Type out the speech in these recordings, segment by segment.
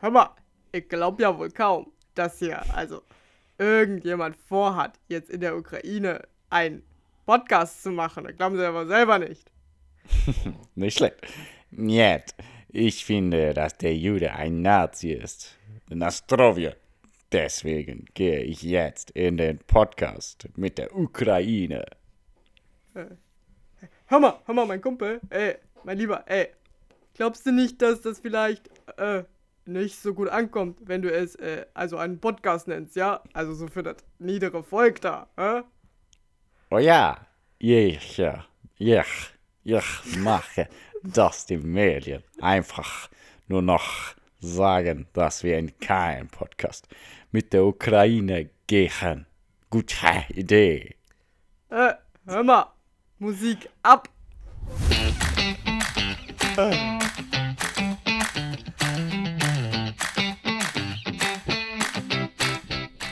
hör mal, ich glaube ja wohl kaum, dass hier also irgendjemand vorhat, jetzt in der Ukraine einen Podcast zu machen. Das glauben sie aber selber nicht. nicht schlecht. Niet. Ich finde, dass der Jude ein Nazi ist. Nastrovje. Deswegen gehe ich jetzt in den Podcast mit der Ukraine. Äh, hör mal, hör mal, mein Kumpel, ey, mein Lieber, ey. Glaubst du nicht, dass das vielleicht äh, nicht so gut ankommt, wenn du es äh, also einen Podcast nennst, ja? Also so für das niedere Volk da, äh? Oh ja, ich, ja, ich, ich mache, dass die Medien einfach nur noch sagen, dass wir in keinem Podcast mit der Ukraine gehen. Gute Idee. Äh, hör mal, Musik ab. Äh.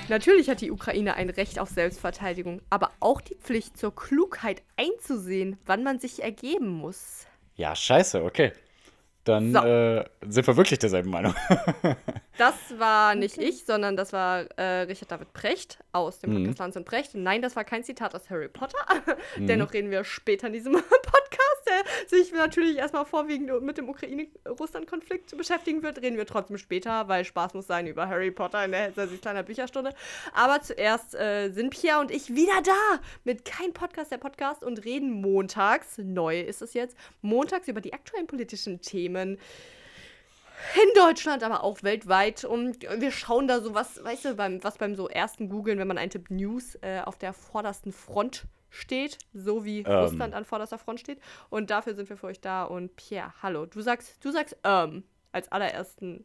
Natürlich hat die Ukraine ein Recht auf Selbstverteidigung, aber auch die Pflicht zur Klugheit einzusehen, wann man sich ergeben muss. Ja, scheiße, okay dann so. äh, sind wir wirklich derselben Meinung. das war nicht okay. ich, sondern das war äh, Richard David Precht aus dem mhm. Podcast Lanz und Precht. nein, das war kein Zitat aus Harry Potter. mhm. Dennoch reden wir später in diesem Podcast, der sich natürlich erstmal vorwiegend mit dem Ukraine-Russland-Konflikt beschäftigen wird. Reden wir trotzdem später, weil Spaß muss sein über Harry Potter in der sich kleiner Bücherstunde. Aber zuerst äh, sind Pia und ich wieder da mit kein Podcast, der Podcast und reden montags, neu ist es jetzt, montags über die aktuellen politischen Themen in Deutschland, aber auch weltweit. Und wir schauen da so was, weißt du, beim, was beim so ersten Googlen, wenn man eintippt News, äh, auf der vordersten Front steht, so wie ähm. Russland an vorderster Front steht. Und dafür sind wir für euch da. Und Pierre, hallo, du sagst, du sagst ähm, als allerersten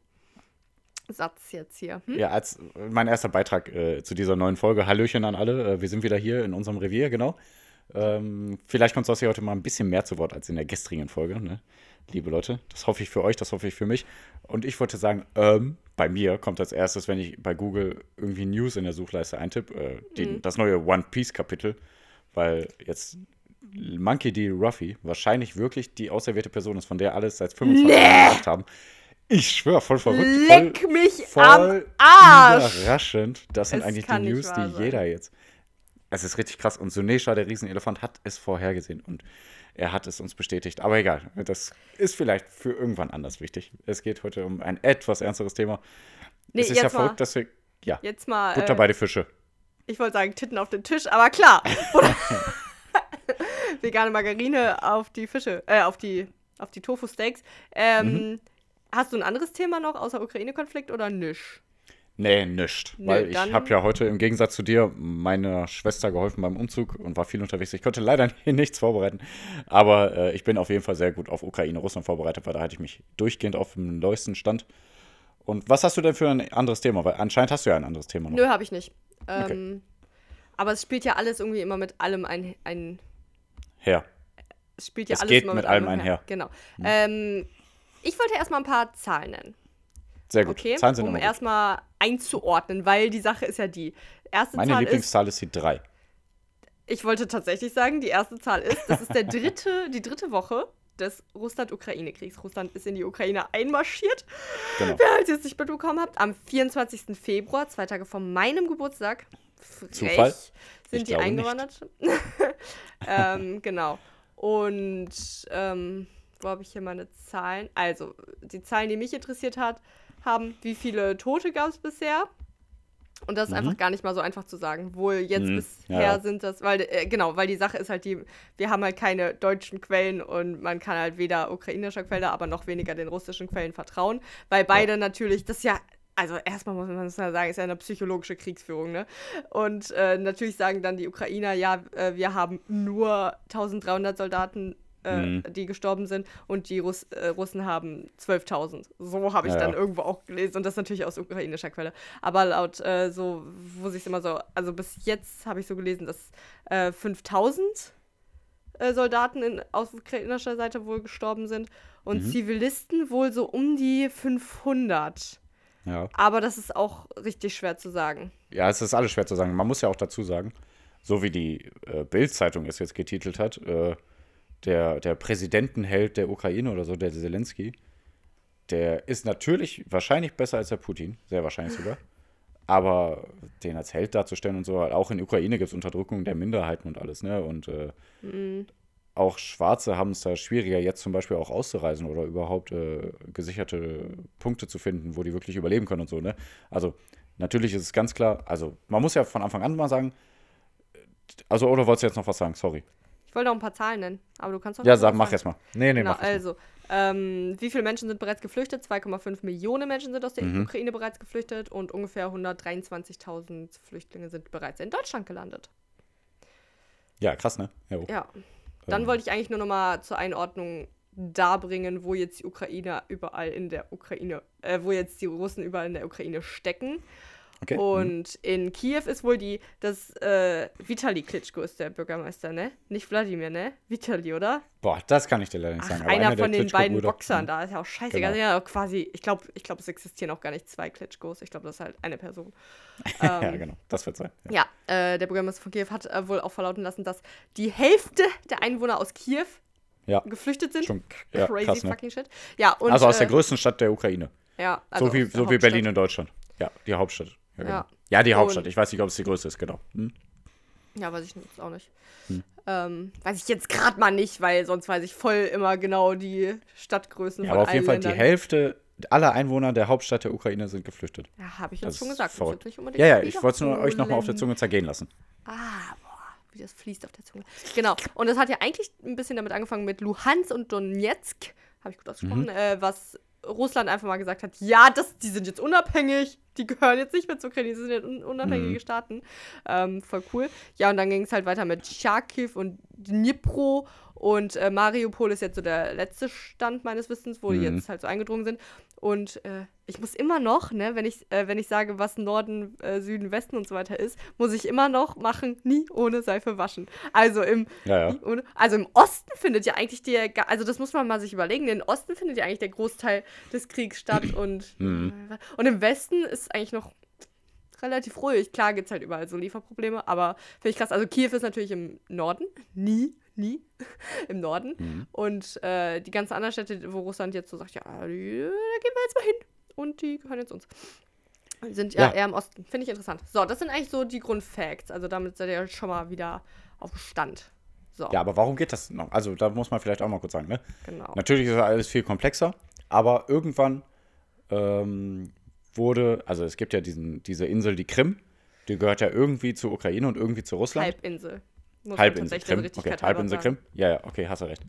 Satz jetzt hier. Hm? Ja, als mein erster Beitrag äh, zu dieser neuen Folge. Hallöchen an alle. Äh, wir sind wieder hier in unserem Revier, genau. Ähm, vielleicht kommt es hier heute mal ein bisschen mehr zu Wort als in der gestrigen Folge. Ne? liebe Leute. Das hoffe ich für euch, das hoffe ich für mich. Und ich wollte sagen, ähm, bei mir kommt als erstes, wenn ich bei Google irgendwie News in der Suchleiste eintippe, äh, mhm. das neue One Piece Kapitel, weil jetzt Monkey D. Ruffy wahrscheinlich wirklich die auserwählte Person ist, von der alles seit 25 nee. Jahren gemacht haben. Ich schwöre, voll verrückt. Leck voll, mich voll am Arsch. Überraschend. Das sind es eigentlich die News, die jeder jetzt. Es ist richtig krass. Und Sunesha, der Riesenelefant, hat es vorhergesehen. Und er hat es uns bestätigt. Aber egal, das ist vielleicht für irgendwann anders wichtig. Es geht heute um ein etwas ernsteres Thema. Nee, es ist ja verrückt, dass wir. Ja, jetzt mal, Butter äh, bei die Fische. Ich wollte sagen, Titten auf den Tisch, aber klar. Vegane Margarine auf die Fische, äh, auf die, auf die Tofu-Steaks. Ähm, mhm. Hast du ein anderes Thema noch außer Ukraine-Konflikt oder nisch? Nee, nischt. Nee, weil ich habe ja heute im Gegensatz zu dir meiner Schwester geholfen beim Umzug und war viel unterwegs. Ich konnte leider nichts vorbereiten. Aber äh, ich bin auf jeden Fall sehr gut auf Ukraine, Russland vorbereitet, weil da hatte ich mich durchgehend auf dem neuesten Stand. Und was hast du denn für ein anderes Thema? Weil anscheinend hast du ja ein anderes Thema noch. Nö, habe ich nicht. Ähm, okay. Aber es spielt ja alles irgendwie immer mit allem ein. ein her. Es spielt ja es alles geht immer mit, mit allem einher. Her. Genau. Hm. Ähm, ich wollte erstmal ein paar Zahlen nennen. Sehr gut. Okay, Zahlen sind um erstmal einzuordnen, weil die Sache ist ja die. Erste Meine Zahl Lieblingszahl ist, ist die 3. Ich wollte tatsächlich sagen, die erste Zahl ist, das ist der dritte, die dritte Woche des Russland-Ukraine-Kriegs. Russland ist in die Ukraine einmarschiert. Genau. Wer halt jetzt nicht mitbekommen habt, am 24. Februar, zwei Tage vor meinem Geburtstag, frech, Zufall? sind ich die eingewandert. ähm, genau. Und ähm, wo habe ich hier meine Zahlen? Also, die Zahlen, die mich interessiert hat, haben, wie viele Tote gab es bisher. Und das ist mhm. einfach gar nicht mal so einfach zu sagen. Wohl jetzt mhm. bisher ja. sind das, weil, äh, genau, weil die Sache ist halt die, wir haben halt keine deutschen Quellen und man kann halt weder ukrainischer Quelle, aber noch weniger den russischen Quellen vertrauen, weil beide ja. natürlich, das ja, also erstmal muss man sagen, ist ja eine psychologische Kriegsführung, ne? Und äh, natürlich sagen dann die Ukrainer, ja, äh, wir haben nur 1300 Soldaten äh, mhm. die gestorben sind und die Russ äh, Russen haben 12.000. So habe ich ja, dann ja. irgendwo auch gelesen und das natürlich aus ukrainischer Quelle. Aber laut äh, so, wo sich immer so, also bis jetzt habe ich so gelesen, dass 5.000 äh, äh, Soldaten in, aus ukrainischer Seite wohl gestorben sind und mhm. Zivilisten wohl so um die 500. Ja. Aber das ist auch richtig schwer zu sagen. Ja, es ist alles schwer zu sagen. Man muss ja auch dazu sagen, so wie die äh, Bild-Zeitung es jetzt getitelt hat, äh, der, der Präsidentenheld der Ukraine oder so, der Zelensky, der ist natürlich wahrscheinlich besser als der Putin, sehr wahrscheinlich sogar. Aber den als Held darzustellen und so, auch in Ukraine gibt es Unterdrückung der Minderheiten und alles, ne? Und äh, Mhm. auch Schwarze haben es da schwieriger, jetzt zum Beispiel auch auszureisen oder überhaupt äh, gesicherte Punkte zu finden, wo die wirklich überleben können und so, ne? Also, natürlich ist es ganz klar, also man muss ja von Anfang an mal sagen, also, oder wolltest du jetzt noch was sagen? Sorry. Ich wollte auch ein paar Zahlen nennen, aber du kannst doch Ja, sag, mach sagen. erst mal. Nee, nee, Genau, mach also, ähm, wie viele Menschen sind bereits geflüchtet? 2,5 Millionen Menschen sind aus der Mhm. Ukraine bereits geflüchtet und ungefähr 123.000 Flüchtlinge sind bereits in Deutschland gelandet. Ja, krass, ne? Ja, oh. Ja. Dann Ähm. wollte ich eigentlich nur noch mal zur Einordnung darbringen, wo jetzt die Ukrainer überall in der Ukraine, äh, wo jetzt die Russen überall in der Ukraine stecken. Okay. mhm. Und in Kiew ist wohl die, das, äh, Vitali Klitschko ist der Bürgermeister, ne? Nicht Wladimir, ne? Vitali, oder? Boah, das kann ich dir leider nicht Ach, sagen. einer der von den beiden Boxern da, ist ja auch scheißegal. Genau. Ja, quasi, ich glaube, ich glaub, es existieren auch gar nicht zwei Klitschkos. Ich glaube, das ist halt eine Person. ja, Ähm, genau. Das wird sein. Ja. Ja, äh, der Bürgermeister von Kiew hat äh, wohl auch verlauten lassen, dass die Hälfte der Einwohner aus Kiew Ja. geflüchtet sind. Schon ja, Crazy krass, ne? fucking shit. Ja, und, also aus der äh, größten Stadt der Ukraine. Ja, also so wie, so wie. Berlin in Deutschland. Ja, die Hauptstadt. Ja, genau. Ja. ja die Hauptstadt. Und- Ich weiß nicht, ob es die größte ist, genau. Hm? Ja, weiß ich jetzt auch nicht. Hm. Ähm, weiß ich jetzt gerade mal nicht, weil sonst weiß ich voll immer genau die Stadtgrößen Ja, von aber auf jeden Fall die Ländern. Hälfte aller Einwohner der Hauptstadt der Ukraine sind geflüchtet. Ja, habe ich Das jetzt schon gesagt. verrückt. jetzt nicht unbedingt Ja, ja, ich wollte es nur euch nochmal auf der. Zunge zergehen lassen. Ah, boah, wie das fließt auf der Zunge. Genau. Und das hat ja eigentlich ein bisschen damit angefangen mit Luhansk und Donetsk, habe ich gut ausgesprochen, Mhm. äh, was Russland einfach mal gesagt hat, ja, das, die sind jetzt unabhängig, die gehören jetzt nicht mehr zur Ukraine, die sind jetzt un unabhängige Mhm. Staaten. Ähm, voll cool. Ja, und dann ging es halt weiter mit Charkiw und Dnipro und äh, Mariupol ist jetzt so der letzte Stand meines Wissens, wo die Mhm. jetzt halt so eingedrungen sind. Und äh, ich muss immer noch, ne, wenn ich, äh, wenn ich sage, was Norden, äh, Süden, Westen und so weiter ist, muss ich immer noch machen, nie ohne Seife waschen. Also im, Ja, ja. ohne, also im Osten findet ja eigentlich der, also das muss man mal sich überlegen, im Osten findet ja eigentlich der Großteil des Kriegs statt und, Mhm. und im Westen ist eigentlich noch relativ ruhig. Klar gibt es halt überall so Lieferprobleme, aber finde ich krass. Also Kiew ist natürlich im Norden, nie, nie im Norden. Mhm. Und äh, die ganzen anderen Städte, wo Russland jetzt so sagt, ja, da gehen wir jetzt mal hin. Und die gehören jetzt uns. Die sind ja, Ja. eher im Osten. Finde ich interessant. So, das sind eigentlich so die Grundfacts. Also damit seid ihr schon mal wieder auf Stand. So, Ja, aber warum geht das noch? Also, da muss man vielleicht auch mal kurz sagen, ne? genau. Natürlich ist alles viel komplexer, aber irgendwann ähm, wurde, also es gibt ja diesen, diese Insel, die Krim, die gehört ja irgendwie zur Ukraine und irgendwie zu Russland. Halbinsel. Muss Halbinsel Krim. Okay, Halbinsel. Krim. Ja, ja, okay, hast du recht.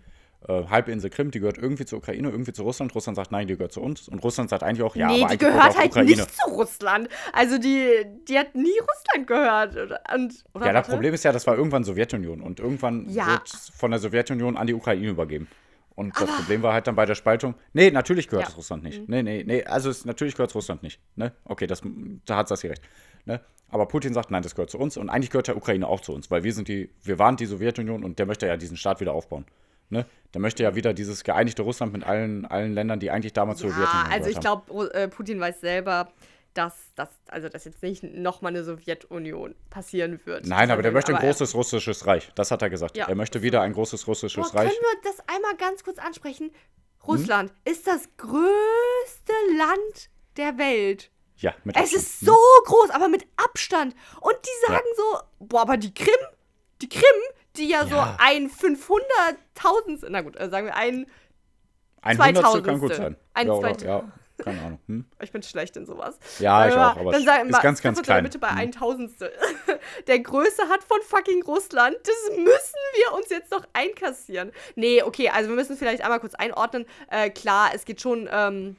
Äh, Halbinsel Krim, die gehört irgendwie zur Ukraine, irgendwie zu Russland. Russland sagt, nein, die gehört zu uns. Und Russland sagt eigentlich auch, ja, nee, aber die gehört auch halt Ukraine. nicht zu Russland. Also die, die hat nie Russland gehört. Und, Ja, das. Problem ist ja, das war irgendwann Sowjetunion und irgendwann Ja. wird von der Sowjetunion an die Ukraine übergeben. Und das Problem war halt dann bei der Spaltung, nee, natürlich gehört Ja. Mhm. es Russland nicht. Nee, nee, nee, also es, natürlich gehört es Russland nicht. Ne? Okay, das, da hat Sassi recht. Ne? Aber Putin sagt, nein, das gehört zu uns und eigentlich gehört der Ukraine auch zu uns, weil wir sind die, wir waren die Sowjetunion und der möchte ja diesen Staat wieder aufbauen. Ne? Der möchte ja wieder dieses geeinigte Russland mit allen, allen Ländern, die eigentlich damals zur Ja, Sowjetunion also ich glaube, äh, Putin weiß selber, dass, dass, also dass jetzt nicht nochmal eine Sowjetunion passieren wird. Nein, aber der möchte ein großes russisches Reich. Das hat er gesagt. Ja. Er möchte wieder ein großes russisches Boah, können Reich. wir das einmal ganz kurz ansprechen? Russland ist das größte Land der Welt. Ja, mit Es Abstand. ist so groß, aber mit Abstand. Und die sagen so, boah, aber die Krim, die Krim, die ja, so Ja. ein 500.000, na gut, äh, sagen wir ein, Ein Hundertstel kann gut sein. Ein ja, oder, ja, keine Ahnung. Hm? ich bin schlecht in sowas. Ja, ich mal, auch, aber dann sagen ist wir- ganz, ganz mal klein. bitte bei Hm. ein Tausendstel. Der Größe hat von fucking Russland. Das müssen wir uns jetzt noch einkassieren. Nee, okay, also wir müssen vielleicht einmal kurz einordnen. Äh, klar, es geht schon, ähm,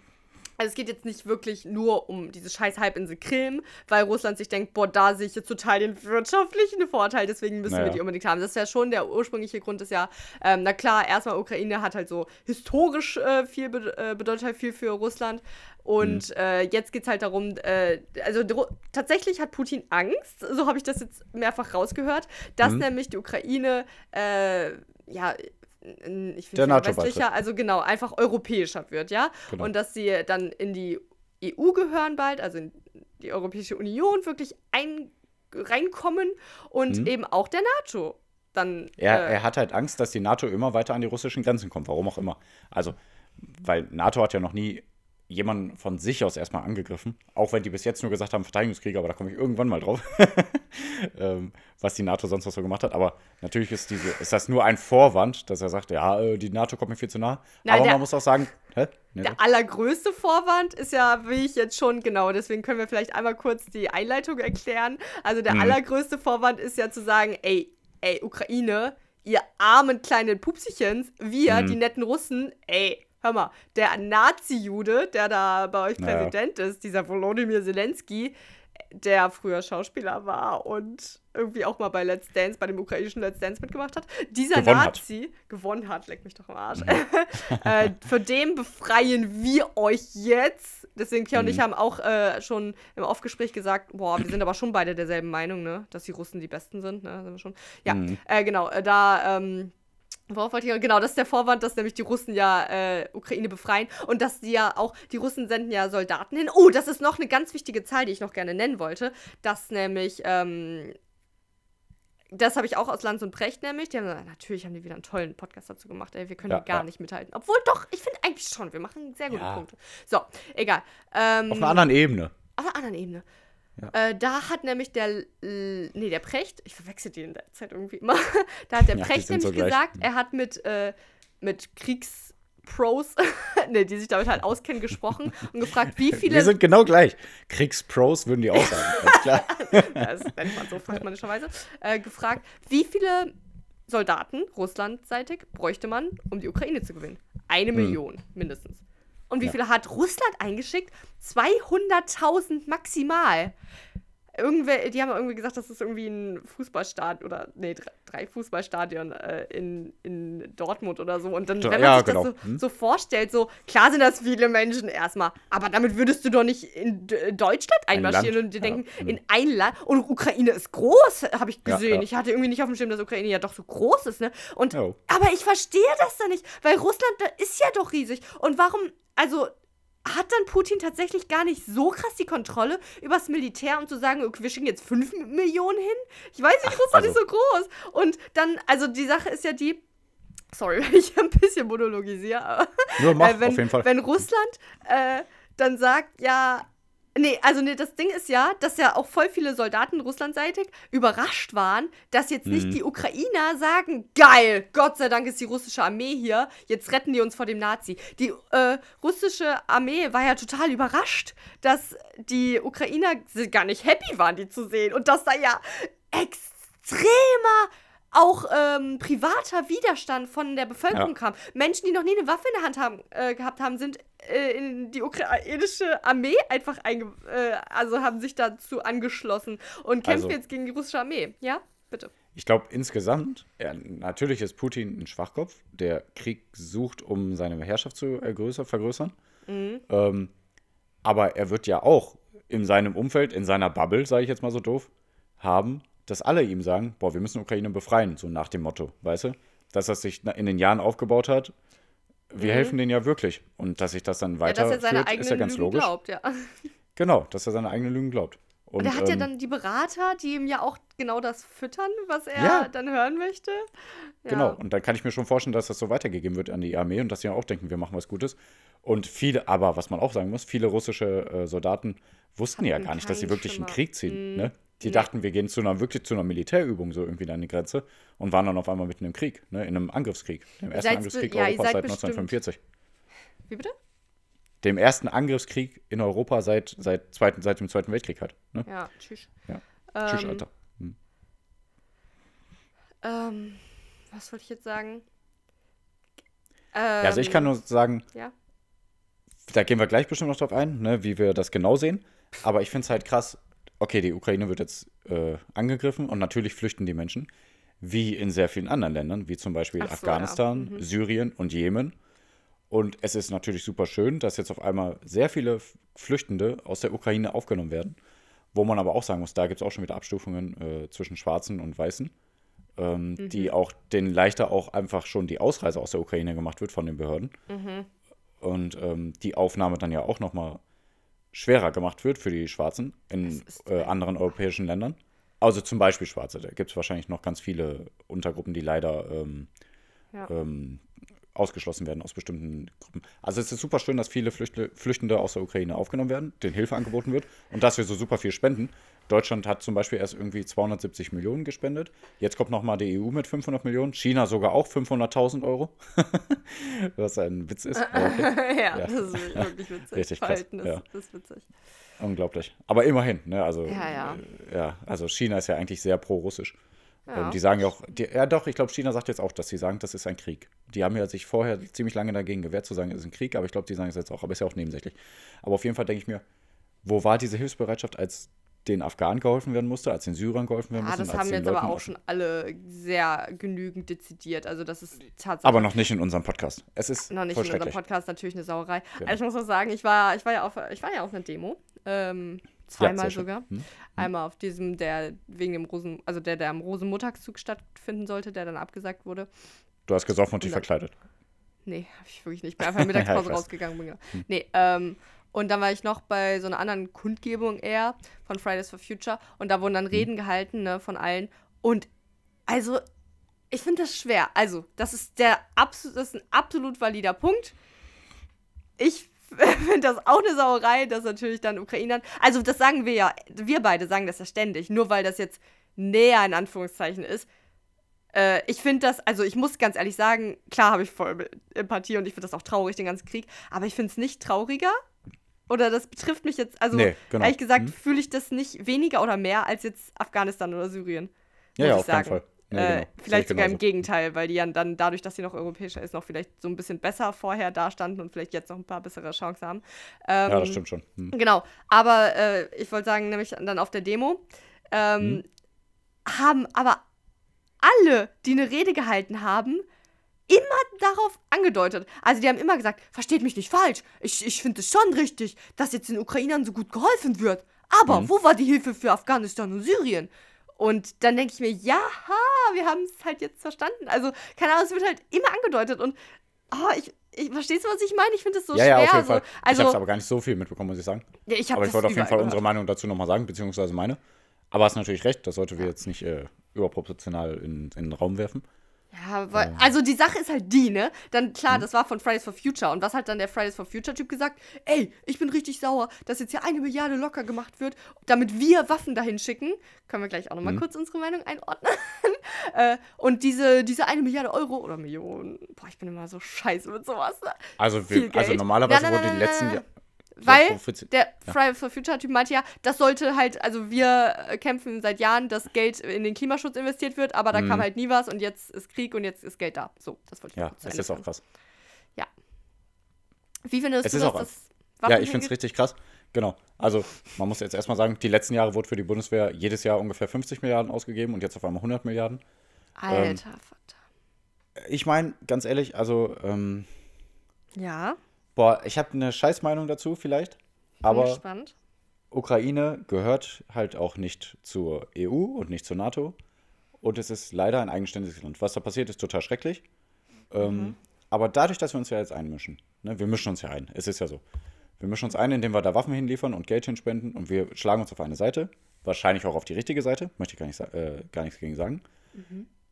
also es geht jetzt nicht wirklich nur um diese scheiß Halbinsel Krim, weil Russland sich denkt, boah, da sehe ich jetzt total den wirtschaftlichen Vorteil, deswegen müssen wir Naja. die unbedingt haben. Das ist ja schon der ursprüngliche Grund, ist ja, ähm, na klar, erstmal Ukraine hat halt so historisch äh, viel, äh, bedeutet halt viel für Russland. Und Mhm. äh, jetzt geht es halt darum, äh, also tatsächlich hat Putin Angst, so habe ich das jetzt mehrfach rausgehört, dass Mhm. nämlich die Ukraine, äh, ja, ich Der finde NATO westlicher, also genau, einfach europäischer wird, ja. Genau. Und dass sie dann in die EU gehören bald, also in die Europäische Union wirklich ein reinkommen und Mhm. eben auch der NATO. Dann, Er, äh, er hat halt Angst, dass die NATO immer weiter an die russischen Grenzen kommt, warum auch immer. Also, weil NATO hat ja noch nie jemanden von sich aus erstmal angegriffen. Auch wenn die bis jetzt nur gesagt haben, Verteidigungskrieg, aber da komme ich irgendwann mal drauf, ähm, was die NATO sonst noch so gemacht hat. Aber natürlich ist, diese, ist das nur ein Vorwand, dass er sagt, ja, äh, die NATO kommt mir viel zu nah. Nein, aber der- man muss auch sagen, hä? Nee, Der allergrößte Vorwand ist ja, wie ich jetzt schon, genau, deswegen können wir vielleicht einmal kurz die Einleitung erklären. Also der Mhm. allergrößte Vorwand ist ja zu sagen, ey, ey, Ukraine, ihr armen kleinen Pupsichens, wir, Mhm. die netten Russen, ey, hör mal, der Nazi-Jude, der da bei euch Naja. Präsident ist, dieser Volodymyr Zelensky, der früher Schauspieler war und irgendwie auch mal bei Let's Dance, bei dem ukrainischen Let's Dance mitgemacht hat. Dieser Gewonnen hat. Nazi gewonnen hat, leck mich doch am Arsch. äh, für den befreien wir euch jetzt. Deswegen, Pia und ich haben auch äh, schon im Aufgespräch gesagt, boah, wir sind aber schon beide derselben Meinung, ne? Dass die Russen die Besten sind, ne? Sind wir schon. Ja, äh, genau, äh, da, ähm, Worauf wollte ich? Genau, das ist der Vorwand, dass nämlich die Russen ja äh, Ukraine befreien und dass die ja auch, die Russen senden ja Soldaten hin. Oh, das ist noch eine ganz wichtige Zahl, die ich noch gerne nennen wollte, dass nämlich, ähm, das habe ich auch aus Lanz und Precht nämlich, die haben gesagt, natürlich haben die wieder einen tollen Podcast dazu gemacht, ey, wir können Ja, gar ja. nicht mithalten. Obwohl doch, ich finde eigentlich schon, wir machen sehr gute Ja. Punkte. So, egal. Ähm, Auf einer anderen Ebene. auf einer anderen Ebene. Ja. Äh, da hat nämlich der, L- nee, der Precht, ich verwechsel die in der Zeit irgendwie immer, da hat der Ja, Precht nämlich so gesagt, er hat mit, äh, mit Kriegspros, ne, die sich damit halt auskennen, gesprochen und gefragt, wie viele, Wir sind genau gleich. Kriegspros würden die auch sagen. Ganz klar. das nennt man so fachmännischerweise, äh, gefragt, wie viele Soldaten russlandseitig bräuchte man, um die Ukraine zu gewinnen? Eine Million mindestens. Und wie Ja. viele hat Russland eingeschickt? 200.000 maximal. Irgendwer, die haben irgendwie gesagt, das ist irgendwie ein Fußballstadion oder nee, drei, Fußballstadien äh, in, in Dortmund oder so. Und dann, Ja, wenn man ja, sich genau. das so, Hm. so vorstellt, so klar sind das viele Menschen erstmal, aber damit würdest du doch nicht in D Deutschland Ein einmarschieren Land, und dir ja. denken, Hm. in ein Land. Und Ukraine ist groß, habe ich Ja, gesehen. ja. Ich hatte irgendwie nicht auf dem Schirm, dass Ukraine ja doch so groß ist, ne? Und Jo. aber ich verstehe das da nicht, weil Russland da ist ja doch riesig. Und warum, also hat dann Putin tatsächlich gar nicht so krass die Kontrolle übers Militär, um zu sagen, okay, wir schicken jetzt 5 Millionen hin? Ich weiß nicht, Russland also- ist so groß. Und dann, also die Sache ist ja die, sorry, wenn ich ein bisschen monologisiere, aber Nur mach, äh, wenn, auf jeden Fall. wenn Russland äh, dann sagt, ja, nee, also nee, das Ding ist ja, dass ja auch voll viele Soldaten russlandseitig überrascht waren, dass jetzt nicht Mhm. die Ukrainer sagen, geil, Gott sei Dank ist die russische Armee hier, jetzt retten die uns vor dem Nazi. Die äh, russische Armee war ja total überrascht, dass die Ukrainer gar nicht happy waren, die zu sehen und dass da ja extremer auch ähm, privater Widerstand von der Bevölkerung Ja. kam. Menschen, die noch nie eine Waffe in der Hand haben, äh, gehabt haben, sind äh, in die ukrainische Armee einfach einge äh, also haben sich dazu angeschlossen und kämpfen Also- jetzt gegen die russische Armee. Ja, bitte. Ich glaube insgesamt, ja, natürlich ist Putin ein Schwachkopf, der Krieg sucht, um seine Herrschaft zu ergrößern, vergrößern. Ähm, aber er wird ja auch in seinem Umfeld, in seiner Bubble, sage ich jetzt mal so doof, haben, dass alle ihm sagen, boah, wir müssen Ukraine befreien, so nach dem Motto, weißt du? Dass das sich in den Jahren aufgebaut hat, wir helfen denen ja wirklich. Und dass sich das dann Mhm. Ja, dass er ist ja eigenen ganz Lügen logisch. glaubt, ja. Genau, dass er seine eigenen Lügen glaubt. Und, Und er hat ja ähm, dann die Berater, die ihm ja auch genau das füttern, was er Ja. dann hören möchte. Ja. Genau, und dann kann ich mir schon vorstellen, dass das so weitergegeben wird an die Armee und dass sie auch denken, wir machen was Gutes. Und viele, aber was man auch sagen muss, viele russische äh, Soldaten wussten ja Hatten gar nicht, dass sie wirklich einen Schimmer. Krieg ziehen. Mm, Ne? Die nee. dachten, wir gehen zu einer, wirklich zu einer Militärübung so irgendwie an die Grenze und waren dann auf einmal mitten im Krieg, ne? in einem Angriffskrieg, dem ersten Angriffskrieg ja, Europas seit bestimmt- 1945. Wie bitte? Dem ersten Angriffskrieg in Europa seit, seit, zweiten, seit dem Zweiten Weltkrieg halt. Ne? Ja, tschüss. Ja. Ähm, Tschüss, Alter. Ähm, was wollte ich jetzt sagen? Ja, also ich kann Ähm, nur sagen, Ja. da gehen wir gleich bestimmt noch drauf ein, ne, wie wir das genau sehen. Aber ich finde es halt krass, okay, die Ukraine wird jetzt äh, angegriffen und natürlich flüchten die Menschen, wie in sehr vielen anderen Ländern, wie zum Beispiel so, Afghanistan, ja. Mhm. Syrien und Jemen. Und es ist natürlich super schön, dass jetzt auf einmal sehr viele Flüchtende aus der Ukraine aufgenommen werden. Wo man aber auch sagen muss, da gibt es auch schon wieder Abstufungen äh, zwischen Schwarzen und Weißen, ähm, Mhm. die auch denen leichter auch einfach schon die Ausreise aus der Ukraine gemacht wird von den Behörden Mhm. und ähm, die Aufnahme dann ja auch nochmal schwerer gemacht wird für die Schwarzen in äh, anderen europäischen Ländern. Also zum Beispiel Schwarze. Da gibt es wahrscheinlich noch ganz viele Untergruppen, die leider ähm, Ja. ähm, ausgeschlossen werden aus bestimmten Gruppen. Also es ist super schön, dass viele Flüchte, Flüchtende aus der Ukraine aufgenommen werden, denen Hilfe angeboten wird und dass wir so super viel spenden. Deutschland hat zum Beispiel erst irgendwie 270 Millionen gespendet. Jetzt kommt nochmal die EU mit 500 Millionen. China sogar auch 500.000 Euro. Was ein Witz ist. Okay. ja, ja, das ist wirklich witzig. Richtig krass. Ja. ist witzig. Unglaublich. Aber immerhin, ne? Also, Ja, ja. Äh, ja, also China ist ja eigentlich sehr pro-russisch. Ja. Ähm, die sagen ja auch, die, ja doch, ich glaube, China sagt jetzt auch, dass sie sagen, das ist ein Krieg. Die haben ja sich vorher ziemlich lange dagegen gewehrt, zu sagen, es ist ein Krieg, aber ich glaube, die sagen es jetzt auch, aber ist ja auch nebensächlich. Aber auf jeden Fall denke ich mir, wo war diese Hilfsbereitschaft, als den Afghanen geholfen werden musste, als den Syrern geholfen werden Ja, musste? das und als haben jetzt aber Leuten auch schon alle sehr genügend dezidiert. Also das ist tatsächlich Aber noch nicht in unserem Podcast. Es ist noch nicht in unserem. Podcast natürlich eine Sauerei. Genau. Also ich muss auch sagen, ich war, ich war ja auf, ich war ja auf einer Demo. Ähm, zweimal schön. sogar. Hm. Einmal auf diesem, der wegen dem Rosen, also der, der am Rosenmontagszug stattfinden sollte, der dann abgesagt wurde. Du hast gesoffen und dich verkleidet. Nee, habe ich wirklich nicht. Bin einfach Mittagspause Ja, ich rausgegangen. Bin. Nee, ähm, und dann war ich noch bei so einer anderen Kundgebung eher von Fridays for Future und da wurden dann Reden gehalten, ne, von allen. Und also, ich finde das schwer. Also, das ist der absolut, das ist ein absolut valider Punkt. Ich finde das auch eine Sauerei, dass natürlich dann Ukrainern. Also, das sagen wir ja, wir beide sagen das ja ständig, nur weil das jetzt näher in Anführungszeichen ist. Äh, ich finde das, also ich muss ganz ehrlich sagen, klar habe ich voll Empathie und ich finde das auch traurig, den ganzen Krieg, aber ich finde es nicht trauriger. Oder das betrifft mich jetzt, also Nee, genau. ehrlich gesagt Mhm. fühle ich das nicht weniger oder mehr als jetzt Afghanistan oder Syrien. Ja, ja, ich auf sagen. Fall. Ja, äh, genau. Ich vielleicht sogar im genauso. Gegenteil, weil die ja dann dadurch, dass sie noch europäischer ist, noch vielleicht so ein bisschen besser vorher dastanden und vielleicht jetzt noch ein paar bessere Chancen haben. Ähm, Ja, das stimmt schon. Hm. Genau, aber äh, ich wollte sagen, nämlich dann auf der Demo ähm, haben aber alle, die eine Rede gehalten haben, immer darauf angedeutet. Also die haben immer gesagt, versteht mich nicht falsch, ich, ich finde es schon richtig, dass jetzt den Ukrainern so gut geholfen wird. Aber Mhm. wo war die Hilfe für Afghanistan und Syrien? Und dann denke ich mir, ja, wir haben es halt jetzt verstanden. Also, keine Ahnung, es wird halt immer angedeutet. Und oh, ich, ich verstehst du, was ich meine? Ich finde es so ja, schwer. ja, auf jeden. Fall. ich Also, habe es aber gar nicht so viel mitbekommen, muss ich sagen. ja, ich Aber ich wollte auf jeden Fall gehört. unsere Meinung dazu nochmal sagen, beziehungsweise meine. Aber hast natürlich recht, das sollte wir jetzt nicht äh, überproportional in, in den Raum werfen. Ja, weil, also die Sache ist halt die, ne? Dann Mhm. klar, das war von Fridays for Future. Und was hat dann der Fridays for Future Typ gesagt? Ey, ich bin richtig sauer, dass jetzt hier eine Milliarde locker gemacht wird, damit wir Waffen dahin schicken. Können wir gleich auch nochmal Mhm. kurz unsere Meinung einordnen. äh, und diese, diese eine Milliarde Euro oder Millionen, boah, ich bin immer so scheiße mit sowas. Ne? Also, wir, also normalerweise nein, wurde die letzten Jahre. Weil Ja, der Fridays for Future Typ meinte ja, das sollte halt, also wir äh, kämpfen seit Jahren, dass Geld in den Klimaschutz investiert wird, aber da kam halt nie was und jetzt ist Krieg und jetzt ist Geld da. So, das wollte ich Mhm. ja, Ende ist auch krass. Wie findest Es du ist dass auch- das Ja, ich finde es richtig krass. Genau. Also, man muss jetzt erstmal sagen, die letzten Jahre wurde für die Bundeswehr jedes Jahr ungefähr 50 Milliarden ausgegeben und jetzt auf einmal 100 Milliarden. Alter Vater. Ich meine, ganz ehrlich, also, ähm, Ja, boah, ich habe eine Scheißmeinung dazu vielleicht, bin aber gespannt. Ukraine gehört halt auch nicht zur EU und nicht zur NATO. Und es ist leider ein eigenständiges Land. Was da passiert, ist total schrecklich. Ähm, aber dadurch, dass wir uns ja jetzt einmischen, ne, wir mischen uns ja ein, es ist ja so. Wir mischen uns ein, indem wir da Waffen hinliefern und Geld hinspenden und wir schlagen uns auf eine Seite. Wahrscheinlich auch auf die richtige Seite, möchte ich gar, nicht, äh, gar nichts gegen sagen.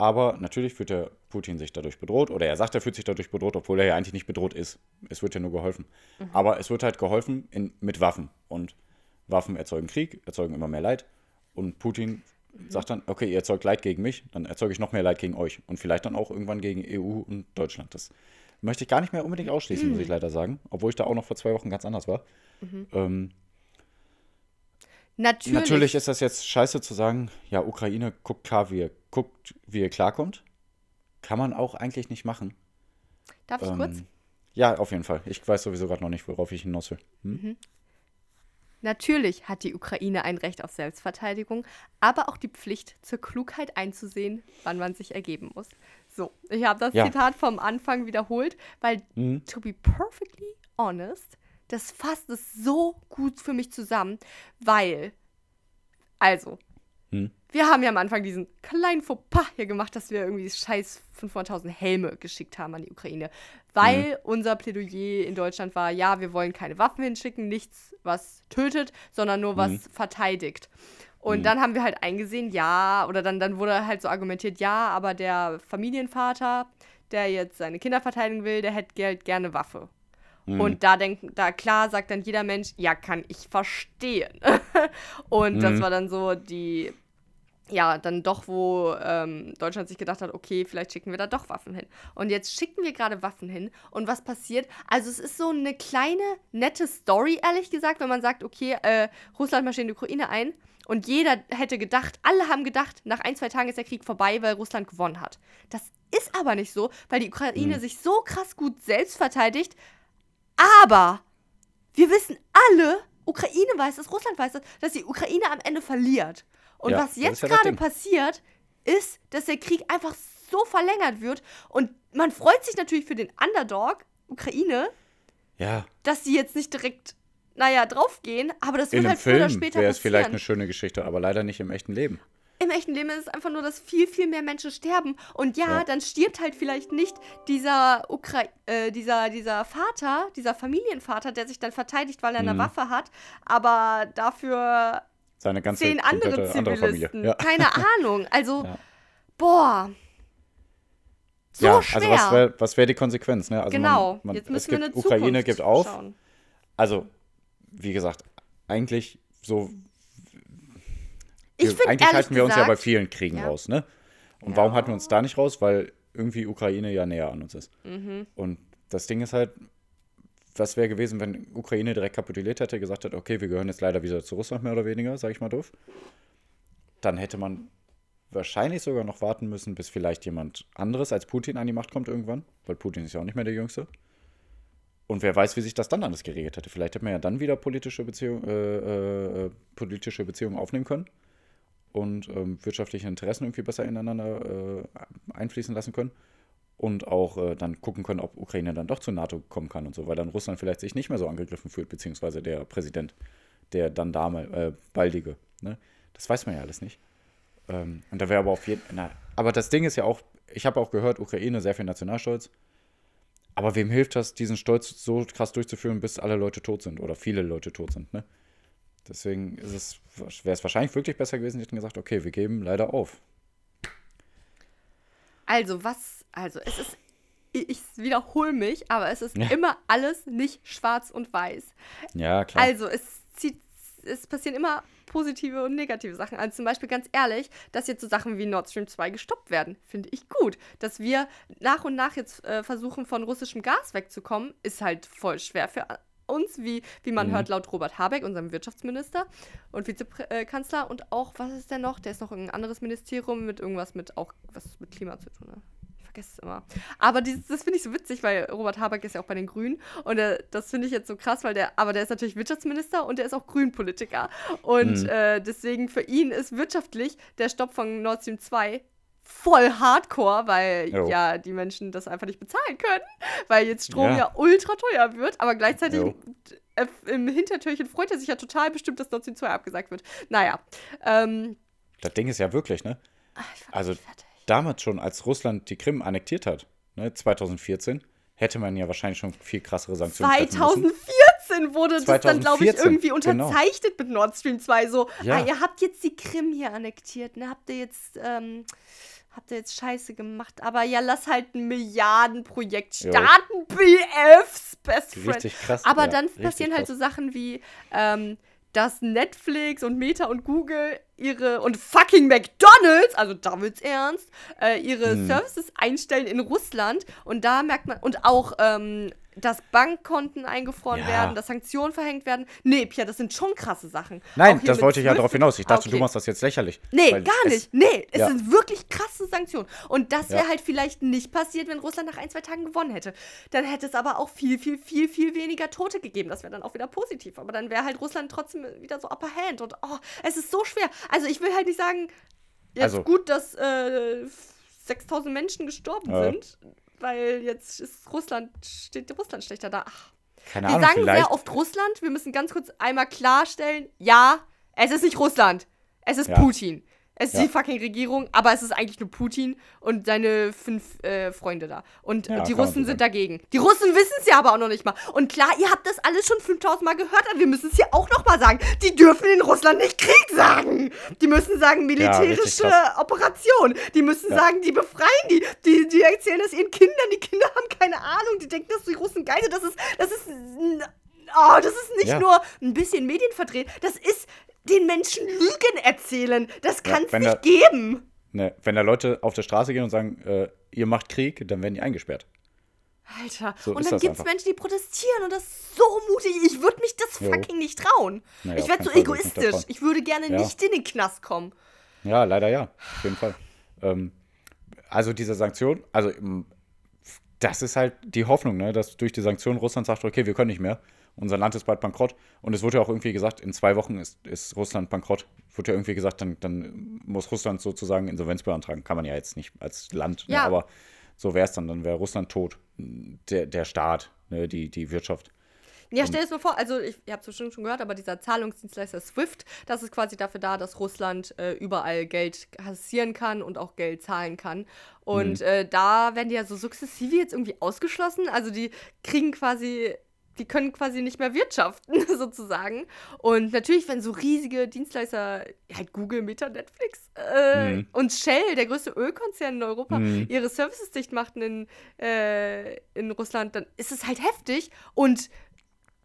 Aber natürlich fühlt der Putin sich dadurch bedroht oder er sagt, er fühlt sich dadurch bedroht, obwohl er ja eigentlich nicht bedroht ist. Es wird ja nur geholfen. Aber es wird halt geholfen in, mit Waffen. Und Waffen erzeugen Krieg, erzeugen immer mehr Leid. Und Putin sagt dann, okay, ihr erzeugt Leid gegen mich, dann erzeuge ich noch mehr Leid gegen euch. Und vielleicht dann auch irgendwann gegen EU und Deutschland. Das möchte ich gar nicht mehr unbedingt ausschließen, muss ich leider sagen. Obwohl ich da auch noch vor zwei Wochen ganz anders war. Ähm, Natürlich. Natürlich ist das jetzt scheiße zu sagen, ja, Ukraine guckt klar, wie ihr, guckt, wie ihr klarkommt. Kann man auch eigentlich nicht machen. Darf ich kurz? Ähm, ja, auf jeden Fall. Ich weiß sowieso gerade noch nicht, worauf ich hinaus will. Hm? Natürlich hat die Ukraine ein Recht auf Selbstverteidigung, aber auch die Pflicht, zur Klugheit einzusehen, wann man sich ergeben muss. So, ich habe das Ja. Zitat vom Anfang wiederholt, weil, Mhm. to be perfectly honest, das fasst es so gut für mich zusammen, weil, also, Hm. wir haben ja am Anfang diesen kleinen Fauxpas hier gemacht, dass wir irgendwie scheiß 500.000 Helme geschickt haben an die Ukraine. Weil unser Plädoyer in Deutschland war, ja, wir wollen keine Waffen hinschicken, nichts, was tötet, sondern nur was verteidigt. Und dann haben wir halt eingesehen, ja, oder dann, dann wurde halt so argumentiert, ja, aber der Familienvater, der jetzt seine Kinder verteidigen will, der hätte halt gerne Waffe. Mhm. Und da denken, da klar sagt dann jeder Mensch, ja, kann ich verstehen. und das Mhm. war dann so die, ja, dann doch, wo ähm, Deutschland sich gedacht hat, okay, vielleicht schicken wir da doch Waffen hin. Und jetzt schicken wir gerade Waffen hin. Und was passiert? Also es ist so eine kleine, nette Story, ehrlich gesagt, wenn man sagt, okay, äh, Russland marschiert in die Ukraine ein. Und jeder hätte gedacht, alle haben gedacht, nach ein, zwei Tagen ist der Krieg vorbei, weil Russland gewonnen hat. Das ist aber nicht so, weil die Ukraine Mhm. sich so krass gut selbst verteidigt. Aber wir wissen alle, Ukraine weiß es, Russland weiß es, dass die Ukraine am Ende verliert. Und Ja, was jetzt ja gerade passiert, ist, dass der Krieg einfach so verlängert wird. Und man freut sich natürlich für den Underdog, Ukraine, Ja, dass sie jetzt nicht direkt, naja, draufgehen, aber das wird in halt früher oder später wäre es passieren. vielleicht eine schöne Geschichte, aber leider nicht im echten Leben. Im echten Leben ist es einfach nur, dass viel, viel mehr Menschen sterben. Und ja, Ja. dann stirbt halt vielleicht nicht dieser, Ukra äh, dieser, dieser Vater, dieser Familienvater, der sich dann verteidigt, weil er eine Mhm. Waffe hat, aber dafür Seine ganze zehn andere komplette andere. Zivilisten. Ja. Keine Ahnung. Also, Ja. boah. So ja, schwer. also was wäre was wär die Konsequenz? Ne? Also genau. Man, man, Jetzt es müssen wir gibt, Ukraine Zukunft gibt auf. Schauen. Also, wie gesagt, eigentlich so. Wir- finde eigentlich halten wir uns ja bei gesagt- vielen Kriegen Ja. raus, ne? Und Ja. warum halten wir uns da nicht raus? Weil irgendwie Ukraine ja näher an uns ist. Mhm. Und das Ding ist halt, was wäre gewesen, wenn Ukraine direkt kapituliert hätte, gesagt hat, okay, wir gehören jetzt leider wieder zu Russland, mehr oder weniger, sage ich mal doof. Dann hätte man wahrscheinlich sogar noch warten müssen, bis vielleicht jemand anderes als Putin an die Macht kommt irgendwann, weil Putin ist ja auch nicht mehr der Jüngste. Und wer weiß, wie sich das dann alles geregelt hätte. Vielleicht hätte man ja dann wieder politische, Beziehung, äh, äh, äh, politische Beziehungen aufnehmen können und ähm, wirtschaftliche Interessen irgendwie besser ineinander äh, einfließen lassen können. Und auch äh, dann gucken können, ob Ukraine dann doch zur NATO kommen kann und so, weil dann Russland vielleicht sich nicht mehr so angegriffen fühlt, beziehungsweise der Präsident, der dann damals, äh, baldige. Ne? Das weiß man ja alles nicht. Ähm, und da wäre aber auf jeden na, Aber das Ding ist ja auch, ich habe auch gehört, Ukraine sehr viel Nationalstolz. Aber wem hilft das, diesen Stolz so krass durchzuführen, bis alle Leute tot sind oder viele Leute tot sind, ne? Deswegen wäre es wahrscheinlich wirklich besser gewesen, die hätten gesagt, okay, wir geben leider auf. Also, was, also, es ist, ich, ich wiederhole mich, aber es ist Ja. immer alles nicht schwarz und weiß. Ja, klar. Also, es zieht, es passieren immer positive und negative Sachen. Also zum Beispiel ganz ehrlich, dass jetzt so Sachen wie Nord Stream 2 gestoppt werden, finde ich gut. Dass wir nach und nach jetzt äh, versuchen, von russischem Gas wegzukommen, ist halt voll schwer für uns, wie, wie man Mhm. hört laut Robert Habeck, unserem Wirtschaftsminister und Vizekanzler. Und auch, was ist denn noch? Der ist noch ein anderes Ministerium mit irgendwas mit auch was mit Klima zu tun. Ne? Ich vergesse es immer. Aber dieses, das finde ich so witzig, weil Robert Habeck ist ja auch bei den Grünen. Und äh, das finde ich jetzt so krass, weil der, aber der ist natürlich Wirtschaftsminister und der ist auch Grünpolitiker. Und Mhm. äh, deswegen für ihn ist wirtschaftlich der Stopp von Nord Stream 2 voll hardcore, weil Jo. ja die Menschen das einfach nicht bezahlen können, weil jetzt Strom ja, Ja. ultra teuer wird, aber gleichzeitig Jo. äh, im Hintertürchen freut er sich ja total bestimmt, dass Nord Stream 2 abgesagt wird. Naja, ähm, das Ding ist ja wirklich, ne? ach, war Also damals schon, als Russland die Krim annektiert hat, ne, 2014, hätte man ja wahrscheinlich schon viel krassere Sanktionen treffen müssen. 2014 wurde das dann, glaube ich, 2014, irgendwie genau. unterzeichnet mit Nord Stream 2. So, Ja. ah, ihr habt jetzt die Krim hier annektiert, ne? Habt ihr jetzt, ähm, habt ihr jetzt Scheiße gemacht. Aber ja, lass halt ein Milliardenprojekt starten. BFs, Best Friend. Richtig krass. Aber ja, dann passieren halt krass. so Sachen wie, ähm, dass Netflix und Meta und Google ihre und fucking McDonalds, also da wird's ernst, äh, ihre Hm. Services einstellen in Russland und da merkt man und auch ähm, dass Bankkonten eingefroren Ja. werden, dass Sanktionen verhängt werden. Nee, Pia, das sind schon krasse Sachen. Nein, das wollte ich ja darauf hinaus. Ich dachte, Okay. du machst das jetzt lächerlich. Nee, gar es- nicht. Nee, es ja. sind wirklich krasse Sanktionen. Und das wäre Ja. halt vielleicht nicht passiert, wenn Russland nach ein, zwei Tagen gewonnen hätte. Dann hätte es aber auch viel, viel, viel, viel weniger Tote gegeben. Das wäre dann auch wieder positiv. Aber dann wäre halt Russland trotzdem wieder so upper hand. Und oh, es ist so schwer. Also ich will halt nicht sagen, jetzt Also- gut, dass äh, 6000 Menschen gestorben sind. Weil jetzt ist Russland, steht Russland schlechter da. Ach, Keine wir Ahnung, sagen vielleicht. sehr oft Russland. Wir müssen ganz kurz einmal klarstellen, ja, es ist nicht Russland. Es ist Ja. Putin. Es ist Ja. die fucking Regierung, aber es ist eigentlich nur Putin und seine fünf äh, Freunde da. Und Ja, die Russen sind dagegen. Die Russen wissen es ja aber auch noch nicht mal. Und klar, ihr habt das alles schon 5000 Mal gehört, aber wir müssen es hier auch noch mal sagen. Die dürfen in Russland nicht Krieg sagen. Die müssen sagen militärische krass. Operation. Die müssen Ja. sagen, die befreien die. die. Die erzählen das ihren Kindern. Die Kinder haben keine Ahnung. Die denken, dass die Russen geil sind. Das ist, das ist, oh, das ist nicht Ja. nur ein bisschen medienverdreht. Das ist den Menschen Lügen erzählen. Das Ja, kann es wenn nicht da- geben. Ne, wenn da Leute auf der Straße gehen und sagen, äh, ihr macht Krieg, dann werden die eingesperrt. Alter. So und dann gibt es. Menschen, die protestieren und das ist so mutig. Ich würde mich das Jo. fucking nicht trauen. Nee, ich werde so Fall ich egoistisch. Ich würde gerne Ja. nicht in den Knast kommen. Ja, leider ja, auf jeden Fall. Ähm, also diese Sanktion, also ähm, das ist halt die Hoffnung, ne, dass durch die Sanktionen Russland sagt, okay, wir können nicht mehr, unser Land ist bald bankrott. Und es wurde ja auch irgendwie gesagt, in zwei Wochen ist, ist Russland bankrott. Wurde ja irgendwie gesagt, dann, dann muss Russland sozusagen Insolvenz beantragen. Kann man ja jetzt nicht als Land, ne, Ja. aber so wäre es dann, dann wäre Russland tot. Der, der Staat, ne, die, die Wirtschaft. Ja, stell dir das mal vor, also ich, ihr habt es bestimmt schon gehört, aber dieser Zahlungsdienstleister SWIFT, das ist quasi dafür da, dass Russland äh, überall Geld kassieren kann und auch Geld zahlen kann. Und Mhm. äh, da werden die ja so sukzessive jetzt irgendwie ausgeschlossen. Also die kriegen quasi, die können quasi nicht mehr wirtschaften, sozusagen. Und natürlich, wenn so riesige Dienstleister, halt Google, Meta, Netflix äh, Mhm. und Shell, der größte Ölkonzern in Europa, Mhm. ihre Services dicht machten in, äh, in Russland, dann ist es halt heftig. Und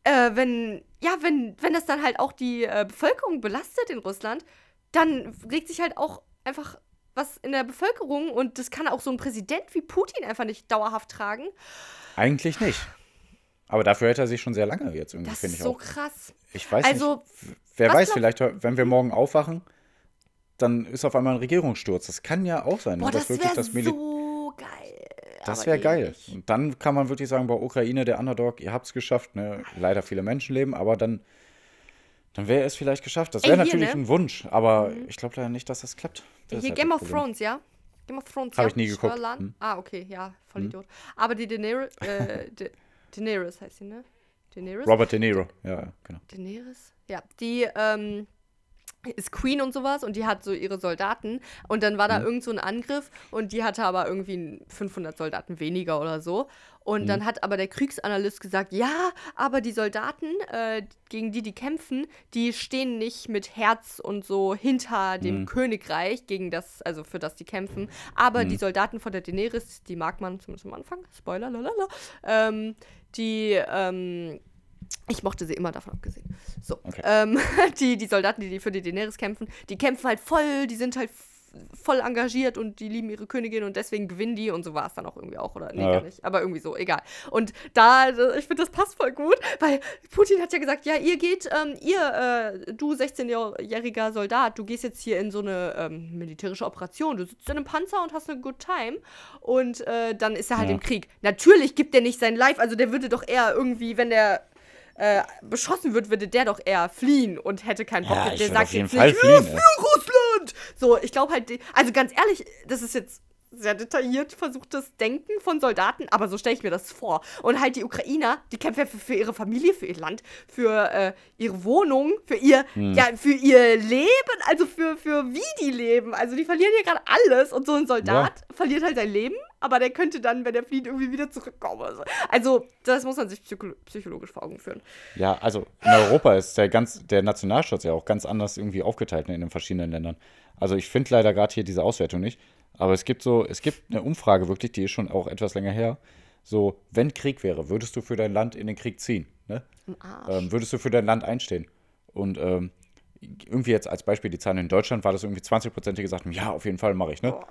äh, wenn, ja, wenn, wenn das dann halt auch die äh, Bevölkerung belastet in Russland, dann regt sich halt auch einfach was in der Bevölkerung und das kann auch so ein Präsident wie Putin einfach nicht dauerhaft tragen. Eigentlich nicht. Aber dafür hätte er sich schon sehr lange jetzt irgendwie, Das finde ist ich so auch. krass. Ich weiß Also, nicht. Wer weiß, vielleicht, wenn wir morgen aufwachen, dann ist auf einmal ein Regierungssturz. Das kann ja auch sein. Boah, das wäre das Mili- so geil. Das wäre geil. Und dann kann man wirklich sagen, bei Ukraine, der Underdog, ihr habt es geschafft. Ne? Leider viele Menschenleben, aber dann, dann wäre es vielleicht geschafft. Das wäre natürlich ne? Mhm. ein Wunsch, aber ich glaube leider nicht, dass das klappt. Das ist Hier halt Game das of Problem. Thrones, ja? Game of Thrones, Hab ja? ich nie geguckt. Hm. Ah, okay, ja, voll Idiot. Aber die Daenerys, äh, Daenerys heißt sie, ne? Daenerys? Robert De Niro, ja, ja, genau. Daenerys? Ja, die ähm, ist Queen und sowas und die hat so ihre Soldaten und dann war da irgend so ein Angriff und die hatte aber irgendwie 500 Soldaten weniger oder so und dann hat aber der Kriegsanalyst gesagt, ja, aber die Soldaten, äh, gegen die die kämpfen, die stehen nicht mit Herz und so hinter dem Königreich, gegen das, also für das die kämpfen, aber die Soldaten von der Daenerys, die mag man zumindest am Anfang, Spoiler, lalala, ähm, die, ähm, ich mochte sie immer davon abgesehen. So. Okay. Ähm, die, die Soldaten, die, die für die Daenerys kämpfen, die kämpfen halt voll, die sind halt f- voll engagiert und die lieben ihre Königin und deswegen gewinnen die und so war es dann auch irgendwie auch, oder? Nee, Ja. gar nicht. Aber irgendwie so, egal. Und da, ich finde, das passt voll gut, weil Putin hat ja gesagt, ja, ihr geht, ähm, ihr, äh, du 16-jähriger Soldat, du gehst jetzt hier in so eine ähm, militärische Operation, du sitzt in einem Panzer und hast eine good time und äh, dann ist er halt Ja. im Krieg. Natürlich gibt er nicht sein Life, also der würde doch eher irgendwie, wenn der äh, beschossen wird, würde der doch eher fliehen und hätte keinen Bock. Ja, der auf sagt jeden jetzt Fall nicht, fliehen, "Ja, ey." für Russland! So, ich glaube halt, also ganz ehrlich, das ist jetzt sehr detailliert versuchtes Denken von Soldaten, aber so stelle ich mir das vor. Und halt die Ukrainer, die kämpfen ja für, für ihre Familie, für ihr Land, für äh, ihre Wohnung, für ihr, Hm. ja, für ihr Leben, also für, für wie die leben. Also die verlieren hier gerade alles und so ein Soldat verliert halt sein Leben, aber der könnte dann, wenn er flieht, irgendwie wieder zurückkommen. Also, also das muss man sich psycho psychologisch vor Augen führen. Ja, also in Europa ist der, ganz, der Nationalstaat ja auch ganz anders irgendwie aufgeteilt in den verschiedenen Ländern. Also ich finde leider gerade hier diese Auswertung nicht. Aber es gibt so, es gibt eine Umfrage wirklich, die ist schon auch etwas länger her. So, wenn Krieg wäre, würdest du für dein Land in den Krieg ziehen? Ne? Ähm, würdest du für dein Land einstehen? Und ähm, irgendwie jetzt als Beispiel die Zahlen in Deutschland war das irgendwie 20 Prozent, die gesagt haben, ja, auf jeden Fall mache ich. Ne? Boah.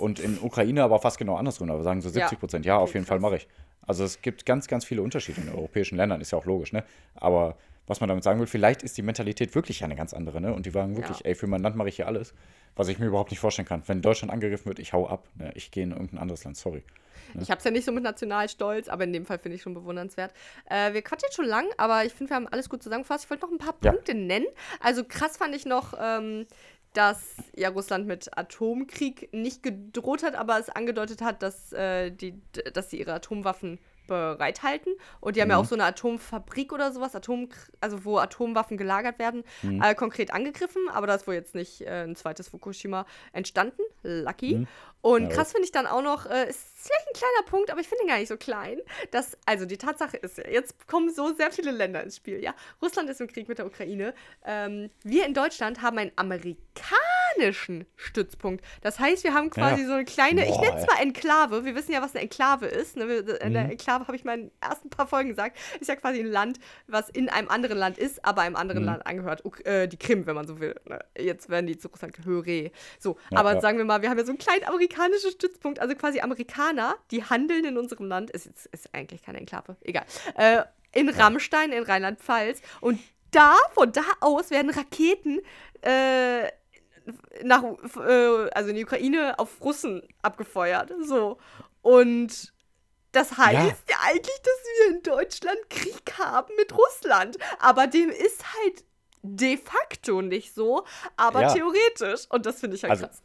Und in Ukraine aber fast genau andersrum, aber sagen so 70 Prozent, ja, auf Okay, jeden Fall krass. mache ich. Also es gibt ganz, ganz viele Unterschiede in den europäischen Ländern, ist ja auch logisch, ne? Aber was man damit sagen will, vielleicht ist die Mentalität wirklich eine ganz andere, ne? Und die sagen wirklich, Ja. ey, für mein Land mache ich hier alles, was ich mir überhaupt nicht vorstellen kann. Wenn Deutschland angegriffen wird, ich hau ab, ne? Ich gehe in irgendein anderes Land, sorry. Ich habe es ja nicht so mit Nationalstolz, aber in dem Fall finde ich schon bewundernswert. Äh, wir quatschen jetzt schon lang, aber ich finde, wir haben alles gut zusammengefasst. Ich wollte noch ein paar Ja. Punkte nennen. Also krass fand ich noch, ähm, dass ja Russland mit Atomkrieg nicht gedroht hat, aber es angedeutet hat, dass, äh, die, dass sie ihre Atomwaffen bereithalten. Und die haben ja Mhm. auch so eine Atomfabrik oder sowas, Atom, also wo Atomwaffen gelagert werden, Mhm. äh, konkret angegriffen. Aber da ist wohl jetzt nicht äh, ein zweites Fukushima entstanden. Lucky. Und Ja, krass finde ich dann auch noch, äh, ist vielleicht ein kleiner Punkt, aber ich finde ihn gar nicht so klein, dass, also die Tatsache ist ja, jetzt kommen so sehr viele Länder ins Spiel, ja. Russland ist im Krieg mit der Ukraine. Ähm, wir in Deutschland haben einen amerikanischen Stützpunkt. Das heißt, wir haben quasi Ja. so eine kleine, ich Boah, nenne es mal Enklave. Wir wissen ja, was eine Enklave ist. Ne? Wir- In der Mhm. Enklave habe ich mal in den ersten paar Folgen gesagt, ist ja quasi ein Land, was in einem anderen Land ist, aber einem anderen Mhm. Land angehört. Uk äh, die Krim, wenn man so will. Ne? Jetzt werden die zu Russland gehöre. So, Ja, aber sagen wir mal, wir haben ja so einen kleinen amerikanischen Stützpunkt, also quasi Amerikaner, die handeln in unserem Land, ist, ist, ist eigentlich keine Enklave, egal, äh, in Rammstein, in Rheinland-Pfalz. Und da, von da aus werden Raketen äh, nach, äh, also in die Ukraine auf Russen abgefeuert. So. Und das heißt ja. Ja. eigentlich, dass wir in Deutschland Krieg haben mit Russland. Aber dem ist halt de facto nicht so, aber Ja. theoretisch. Und das finde ich halt Also, krass.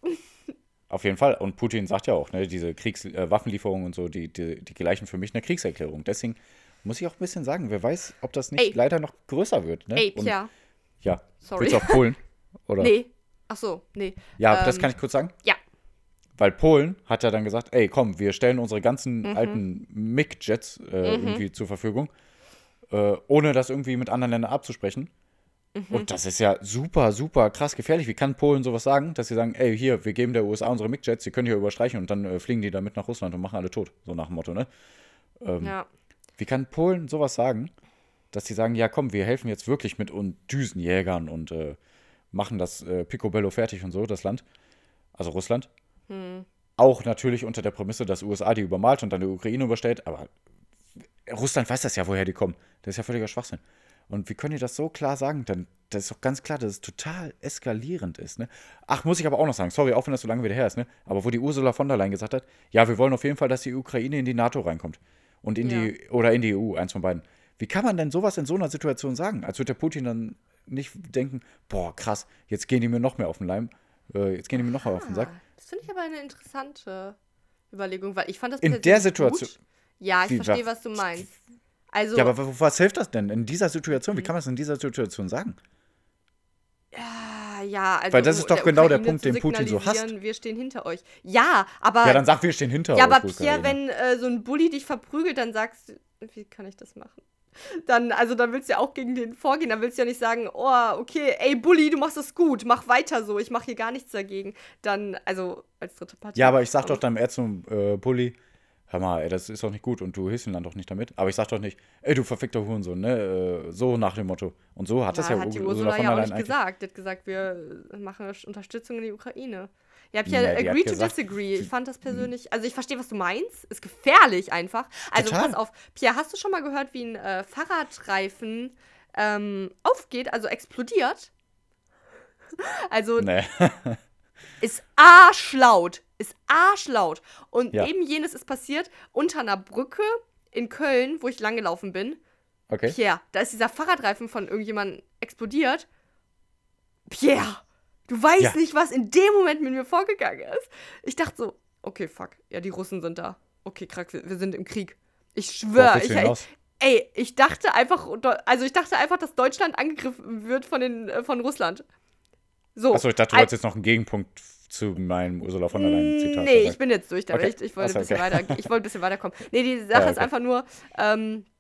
Auf jeden Fall. Und Putin sagt ja auch, ne, diese Kriegswaffenlieferungen äh, Waffenlieferungen und so, die, die, die gleichen für mich eine Kriegserklärung. Deswegen muss ich auch ein bisschen sagen, wer weiß, ob das nicht Ey. leider noch größer wird. Ne? Ey, Und, Pia. ja. Sorry. Willst du auf Polen? Oder? Nee. Ach so, nee. Ja, das Ähm, kann ich kurz sagen. Ja. Weil Polen hat ja dann gesagt, ey, komm, wir stellen unsere ganzen Mhm. alten MiG-Jets äh, irgendwie zur Verfügung, äh, ohne das irgendwie mit anderen Ländern abzusprechen. Mhm. Und das ist ja super, super krass gefährlich. Wie kann Polen sowas sagen, dass sie sagen, ey, hier, wir geben der USA unsere MiG-Jets, die können hier überstreichen und dann äh, fliegen die damit nach Russland und machen alle tot. So nach dem Motto, ne? Ähm, Ja. Wie kann Polen sowas sagen, dass sie sagen, ja komm, wir helfen jetzt wirklich mit und Düsenjägern und äh, machen das äh, Picobello fertig und so, das Land, also Russland. Auch natürlich unter der Prämisse, dass USA die übermalt und dann die Ukraine überstellt, aber Russland weiß das ja, woher die kommen. Das ist ja völliger Schwachsinn. Und wie können die das so klar sagen? Dann, das ist doch ganz klar, dass es total eskalierend ist. Ne? Ach, muss ich aber auch noch sagen, sorry, auch wenn das so lange wieder her ist, ne? aber wo die Ursula von der Leyen gesagt hat, ja, wir wollen auf jeden Fall, dass die Ukraine in die NATO reinkommt. Und in die, oder in die EU, eins von beiden. Wie kann man denn sowas in so einer Situation sagen? Als würde der Putin dann nicht denken, boah, krass, jetzt gehen die mir noch mehr auf den Leim, äh, jetzt gehen die mir noch mehr auf den Sack. Ah, das finde ich aber eine interessante Überlegung, weil ich fand das In der Situation- Gut. Ja, ich verstehe, wa- was du meinst. Also, Ja, aber was hilft das denn in dieser Situation? Wie kann man es in dieser Situation sagen? Ah, ja, also Weil das ist doch genau der Ukraine Punkt, zu den Putin so hasst. Wir stehen hinter euch. Ja, aber Ja, dann sag, wir stehen hinter ja, euch, aber Ukraine. Pierre, wenn äh, so ein Bully dich verprügelt, dann sagst du, wie kann ich das machen? Dann, also dann willst du ja auch gegen den vorgehen. Dann willst du ja nicht sagen, oh, okay, ey, Bully, du machst das gut, mach weiter so, ich mach hier gar nichts dagegen. Dann, also als dritte Partei. Ja, aber ich sag doch dann eher zum äh, Bulli, hör mal, ey, das ist doch nicht gut und du hilfst ihm dann doch nicht damit. Aber ich sag doch nicht, ey, du verfickter Hurensohn, ne? Äh, so nach dem Motto. Und so hat das ja, hat die Ur- Ursula ja auch nicht gesagt. Die hat gesagt, wir äh, machen Unterstützung in die Ukraine. Ja, hab ja Nee, agree to gesagt- disagree. Ich fand das persönlich, also ich verstehe, was du meinst. Ist gefährlich einfach. Also Total. pass auf, Pierre, hast du schon mal gehört, wie ein äh, Fahrradreifen ähm, aufgeht, also explodiert? Also Nee. ist arschlaut. Ist arschlaut. Und Ja. eben jenes ist passiert unter einer Brücke in Köln, wo ich langgelaufen bin. Okay. Pierre, da ist dieser Fahrradreifen von irgendjemandem explodiert. Pierre, du weißt Ja. nicht, was in dem Moment mit mir vorgegangen ist. Ich dachte so, okay, fuck, ja, die Russen sind da. Okay, krass, wir, sind im Krieg. Ich schwöre, ich, hinaus? ey, ich dachte einfach, also ich dachte einfach, dass Deutschland angegriffen wird von, den, äh, von Russland. So. Achso, ich dachte, du Al- wolltest jetzt noch einen Gegenpunkt zu meinem Ursula von der Leyen Zitat. Nee, ich bin jetzt durch damit. Okay. Ich, ich, wollte Ach so, ein bisschen okay. weiter, ich wollte ein bisschen weiterkommen. Nee, die Sache Ja, ist okay. einfach nur, ähm, äh,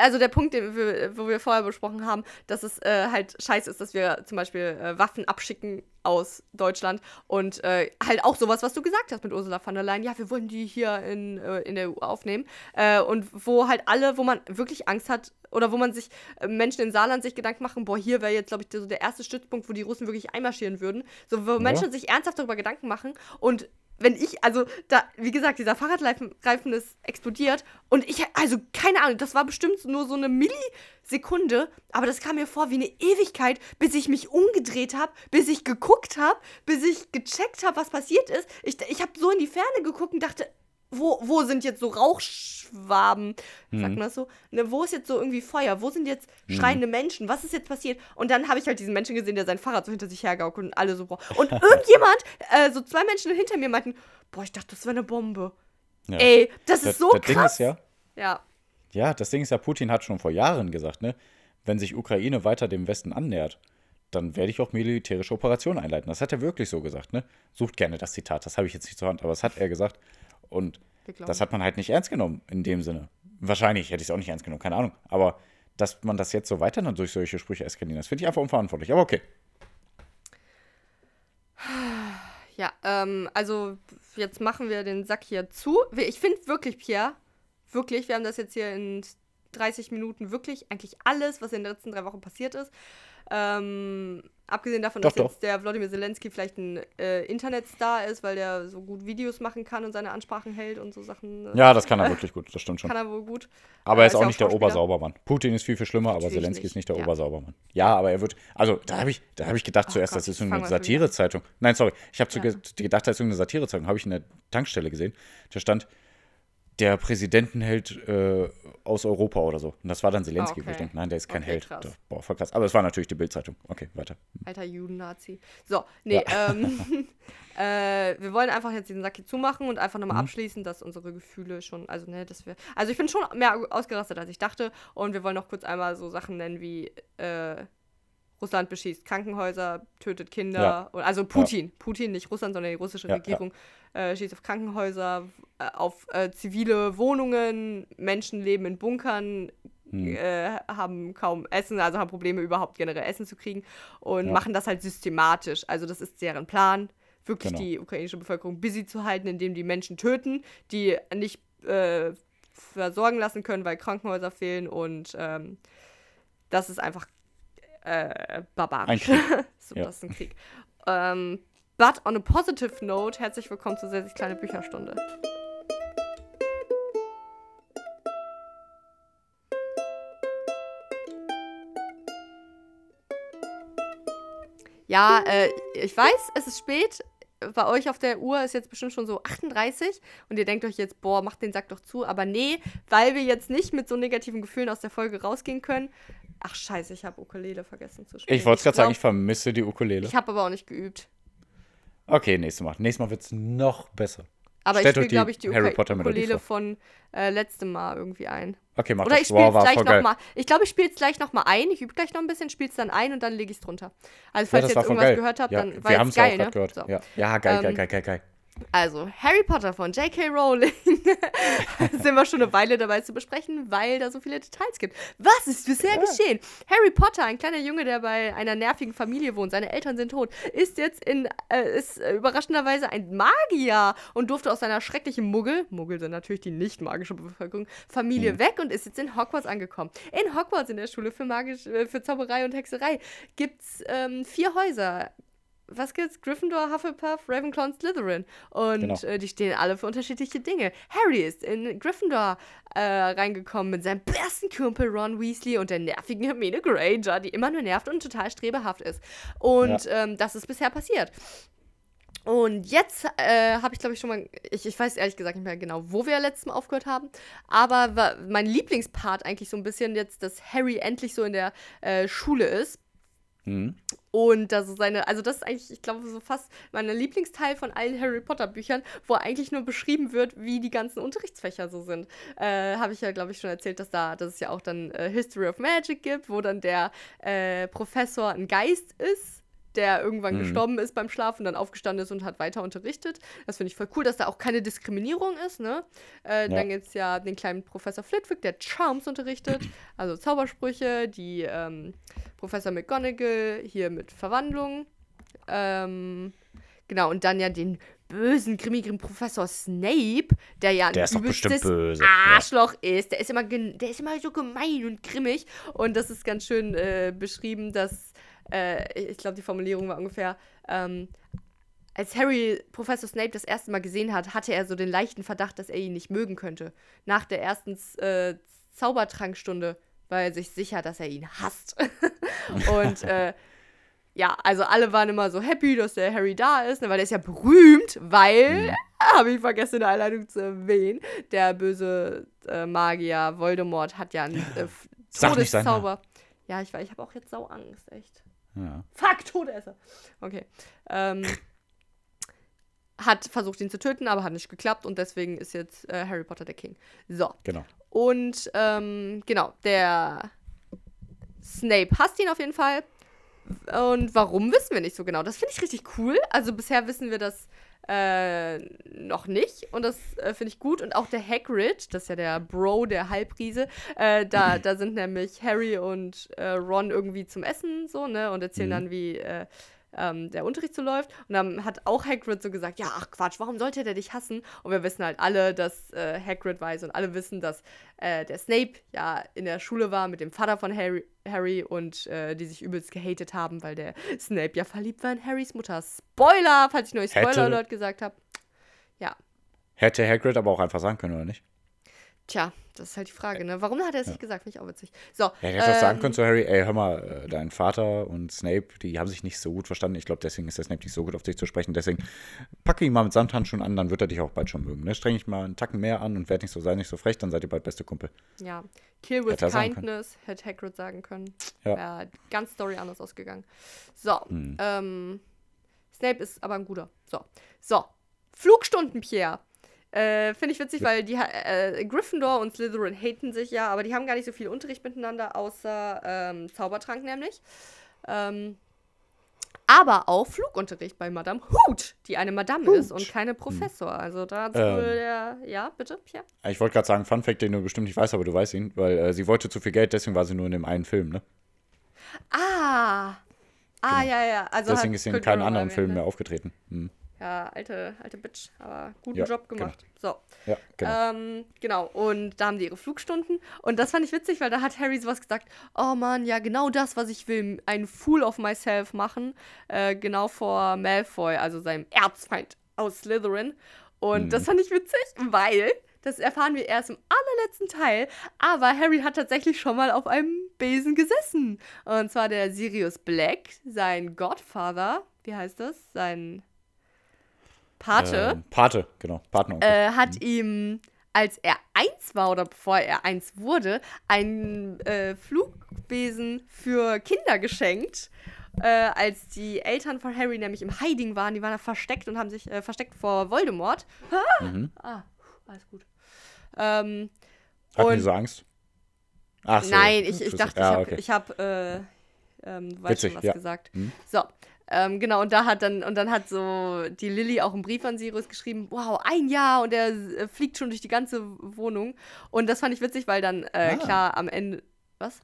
also der Punkt, den wir, wo wir vorher besprochen haben, dass es äh, halt scheiße ist, dass wir zum Beispiel äh, Waffen abschicken aus Deutschland und äh, halt auch sowas, was du gesagt hast mit Ursula von der Leyen. Ja, wir wollen die hier in, äh, in der EU aufnehmen. Äh, und wo halt alle, wo man wirklich Angst hat oder wo man sich, äh, Menschen in Saarland sich Gedanken machen, boah, hier wäre jetzt, glaube ich, so der erste Stützpunkt, wo die Russen wirklich einmarschieren würden. So, wo Menschen sich ernsthaft darüber Gedanken machen und wenn ich, also da, wie gesagt, dieser Fahrradreifen Reifen ist explodiert und ich, also keine Ahnung, das war bestimmt nur so eine Millisekunde, aber das kam mir vor wie eine Ewigkeit, bis ich mich umgedreht habe, bis ich geguckt habe, bis ich gecheckt habe, was passiert ist. Ich, ich habe so in die Ferne geguckt und dachte, wo, wo sind jetzt so Rauchschwaben, sagt man das so? Ne, wo ist jetzt so irgendwie Feuer? Wo sind jetzt schreiende Menschen? Was ist jetzt passiert? Und dann habe ich halt diesen Menschen gesehen, der sein Fahrrad so hinter sich hergaukelt und alle so, boah. Und irgendjemand, äh, so zwei Menschen hinter mir meinten, boah, ich dachte, das wäre eine Bombe. Ja. Ey, das ist Das, so das Ding krass. ist ja, ja. ja, das Ding ist ja, Putin hat schon vor Jahren gesagt, ne, wenn sich Ukraine weiter dem Westen annähert, dann werde ich auch militärische Operationen einleiten. Das hat er wirklich so gesagt, ne? Sucht gerne das Zitat, das habe ich jetzt nicht zur Hand, aber das hat er gesagt. Und das hat man halt nicht ernst genommen in dem Sinne. Wahrscheinlich hätte ich es auch nicht ernst genommen, keine Ahnung. Aber dass man das jetzt so weiter dann durch solche Sprüche eskalieren, das finde ich einfach unverantwortlich. Aber okay. Ja, ähm, also jetzt machen wir den Sack hier zu. Ich finde wirklich, Pierre, wirklich, wir haben das jetzt hier in 30 Minuten wirklich eigentlich alles, was in den letzten drei Wochen passiert ist. Ähm, abgesehen davon, Doch, dass doch. jetzt der Wladimir Zelensky vielleicht ein äh, Internetstar ist, weil der so gut Videos machen kann und seine Ansprachen hält und so Sachen. äh, Ja, das kann er wirklich gut, das stimmt schon. Kann er wohl gut. Aber er Äh, ist auch nicht der. Obersaubermann. Putin ist viel, viel schlimmer, aber Natürlich Zelensky nicht, ist nicht der ja. Obersaubermann. Ja, aber er wird. Also, da habe ich, da hab ich gedacht zuerst, Gott, das ist wieder an. Satirezeitung. Nein, sorry. Ich habe Ja. ge gedacht, das ist irgendeine Satirezeitung. Habe ich in der Tankstelle gesehen. Da stand, der Präsidentenheld äh, aus Europa oder so. Und das war dann Zelensky, Ah, wo ich okay. denke, nein, der ist kein Okay, Held. krass. Boah, voll krass. Aber es war natürlich die Bildzeitung. Okay, weiter. Alter Juden-Nazi. So, nee, ähm, äh, wir wollen einfach jetzt diesen Sack hier zumachen und einfach Mhm. nochmal abschließen, dass unsere Gefühle schon, also ne, dass wir, also ich bin schon mehr ausgerastet, als ich dachte und wir wollen noch kurz einmal so Sachen nennen wie, äh, Russland beschießt Krankenhäuser, tötet Kinder, Ja. also Putin, Putin, nicht Russland, sondern die russische Ja, ja. Regierung Äh, schießt auf Krankenhäuser, äh, auf äh, zivile Wohnungen, Menschen leben in Bunkern, Hm. äh, haben kaum Essen, also haben Probleme überhaupt generell Essen zu kriegen und Ja. machen das halt systematisch. Also das ist deren Plan, wirklich Genau. die ukrainische Bevölkerung busy zu halten, indem die Menschen töten, die nicht äh, versorgen lassen können, weil Krankenhäuser fehlen und ähm, das ist einfach äh, barbarisch. Ein so, Ja. Das ist ein Krieg. Ähm, but on a positive note, herzlich willkommen zur sehr kleine Bücherstunde. Ja, äh, ich weiß, es ist spät. Bei euch auf der Uhr ist jetzt bestimmt schon so 38 und ihr denkt euch jetzt, boah, macht den Sack doch zu. Aber nee, weil wir jetzt nicht mit so negativen Gefühlen aus der Folge rausgehen können. Ach scheiße, ich habe Ukulele vergessen zu spielen. Ich wollte es gerade sagen, ich vermisse die Ukulele. Ich habe aber auch nicht geübt. Okay, nächstes Mal. Nächstes Mal wird es noch besser. Aber Stellt ich spiele, glaube ich, die Harry Potter Ukulele von äh, letztem Mal irgendwie ein. Okay, mach Oder das. ich spiele es Wow, gleich nochmal. Ich glaube, ich spiele es gleich nochmal ein. Ich übe gleich noch ein bisschen, spiele es dann ein und dann lege ich es drunter. Also, Ja, falls das ihr jetzt irgendwas geil. gehört habt, ja, dann war wir haben es geil, gerade ne? gehört. So. Ja. ja, geil, geil, Ähm, geil, geil, geil. Also, Harry Potter von J.K. Rowling sind wir schon eine Weile dabei zu besprechen, weil da so viele Details gibt. Was ist bisher geschehen? Harry Potter, ein kleiner Junge, der bei einer nervigen Familie wohnt, seine Eltern sind tot, ist jetzt in, äh, ist äh, überraschenderweise ein Magier und durfte aus seiner schrecklichen Muggel, Muggel sind natürlich die nicht magische Bevölkerung, Familie weg und ist jetzt in Hogwarts angekommen. In Hogwarts, in der Schule für, magisch, äh, für Zauberei und Hexerei, gibt es ähm, vier Häuser was gibt's? Gryffindor, Hufflepuff, Ravenclaw und Slytherin. Und Genau. äh, die stehen alle für unterschiedliche Dinge. Harry ist in Gryffindor äh, reingekommen mit seinem besten Kumpel Ron Weasley und der nervigen Hermine Granger, die immer nur nervt und total strebehaft ist. Und ähm, das ist bisher passiert. Und jetzt äh, habe ich, glaube ich, schon mal, ich, ich weiß ehrlich gesagt nicht mehr genau, wo wir letztes Mal aufgehört haben, aber mein Lieblingspart eigentlich so ein bisschen jetzt, dass Harry endlich so in der äh, Schule ist. Mhm. Und das ist seine, also das ist eigentlich, ich glaube, so fast mein Lieblingsteil von allen Harry Potter Büchern, wo eigentlich nur beschrieben wird, wie die ganzen Unterrichtsfächer so sind. Äh, Habe ich ja, glaube ich, schon erzählt, dass da, dass es ja auch dann äh, History of Magic gibt, wo dann der äh, Professor ein Geist ist, der irgendwann Mhm. gestorben ist beim Schlafen, dann aufgestanden ist und hat weiter unterrichtet. Das finde ich voll cool, dass da auch keine Diskriminierung ist, ne? Äh, Dann gibt es ja den kleinen Professor Flitwick, der Charms unterrichtet, also Zaubersprüche, die ähm, Professor McGonagall hier mit Verwandlung. Ähm, genau, und dann ja den bösen, grimmigen Professor Snape, der ja ein Der bestimmt übelstes böse. Ja. Arschloch ist. Der ist, immer der ist immer so gemein und grimmig. Und das ist ganz schön äh, beschrieben, dass, äh, ich glaube, die Formulierung war ungefähr, ähm, als Harry Professor Snape das erste Mal gesehen hat, hatte er so den leichten Verdacht, dass er ihn nicht mögen könnte. Nach der ersten äh, Zaubertrankstunde war er sich sicher, dass er ihn hasst. und äh, ja, also alle waren immer so happy, dass der Harry da ist, ne, weil der ist ja berühmt, weil, Mhm. habe ich vergessen in der Einleitung zu erwähnen, der böse äh, Magier Voldemort hat ja einen äh, Sag nicht seinen Todeszauber. Ja, ich weiß, ich habe auch jetzt sau Angst, echt. Ja. Fuck, Todesser. Okay. Ähm, hat versucht, ihn zu töten, aber hat nicht geklappt und deswegen ist jetzt äh, Harry Potter der King. So. Genau. Und ähm, genau, der Snape hasst ihn auf jeden Fall. Und warum wissen wir nicht so genau. Das finde ich richtig cool. Also bisher wissen wir das äh, noch nicht. Und das äh, finde ich gut. Und auch der Hagrid, das ist ja der Bro, der Halbriese, äh, da, da sind nämlich Harry und äh, Ron irgendwie zum Essen so, ne? Und erzählen Mhm. dann, wie äh, ähm, der Unterricht so läuft. Und dann hat auch Hagrid so gesagt, ja, ach Quatsch, warum sollte der dich hassen? Und wir wissen halt alle, dass äh, Hagrid weiß und alle wissen, dass äh, der Snape ja in der Schule war mit dem Vater von Harry, Harry und äh, die sich übelst gehatet haben, weil der Snape ja verliebt war in Harrys Mutter. Spoiler, falls ich nur Spoiler-Alert gesagt habe. Ja, Hätte Hagrid aber auch einfach sagen können, oder nicht? Tja, das ist halt die Frage, ne? Warum hat er es nicht gesagt? Finde ich auch witzig. So, Er hätte auch sagen ähm, können zu Harry, ey, hör mal, äh, dein Vater und Snape, die haben sich nicht so gut verstanden. Ich glaube, deswegen ist der Snape nicht so gut auf dich zu sprechen. Deswegen packe ihn mal mit Samthandschuhen an, dann wird er dich auch bald schon mögen. Ne? Streng dich mal einen Tacken mehr an und werd nicht so, sei nicht so frech, dann seid ihr bald beste Kumpel. Ja, Kill with Hätte. Kindness, hätte Hagrid sagen können. Ja. Wäre ganz Story anders ausgegangen. So, Hm. ähm, Snape ist aber ein guter. So, so, Flugstunden, Pierre. Äh, Finde ich witzig, weil die äh, Gryffindor und Slytherin haten sich ja, aber die haben gar nicht so viel Unterricht miteinander, außer ähm, Zaubertrank nämlich. Ähm, aber auch Flugunterricht bei Madame Hoot, die eine Madame ist und keine Professor. Also da hat Ähm. wohl der. Ja, bitte, Pierre? Ich wollte gerade sagen, Fun Fact, den du bestimmt nicht weißt, aber du weißt ihn, weil äh, sie wollte zu viel Geld, deswegen war sie nur in dem einen Film, ne? Ah! Ah, ja, ja. Also Deswegen ist sie in keinen anderen Filmen ne? mehr aufgetreten. Hm. Ja, alte, alte Bitch, aber guten Ja, Job gemacht. So. Ja, genau. Ähm, genau, und da haben die ihre Flugstunden. Und das fand ich witzig, weil da hat Harry sowas gesagt: Oh Mann, ja, genau das, was ich will, einen Fool of myself machen. Äh, genau vor Malfoy, also seinem Erzfeind aus Slytherin. Und Mhm. das fand ich witzig, weil, das erfahren wir erst im allerletzten Teil, aber Harry hat tatsächlich schon mal auf einem Besen gesessen. Und zwar der Sirius Black, sein Godfather, wie heißt das? Sein Pate Ähm, Pate, genau. Patenonkel. äh, hat ihm, als er eins war oder bevor er eins wurde, einen äh, Flugbesen für Kinder geschenkt. Äh, als die Eltern von Harry nämlich im Hiding waren, die waren da versteckt und haben sich äh, versteckt vor Voldemort. mhm. Ah, alles gut. Ähm, Hatten die so Angst? Ach so. Nein, ich, ich dachte, ja, ich habe, okay. hab, äh, ähm, du weißt Witzig, schon was ja. gesagt. Hm. So, ähm, genau, und da hat dann, und dann hat so die Lilly auch einen Brief an Sirius geschrieben, wow, ein Jahr und er äh, fliegt schon durch die ganze Wohnung. Und das fand ich witzig, weil dann, äh, Ah. klar, am Ende, was?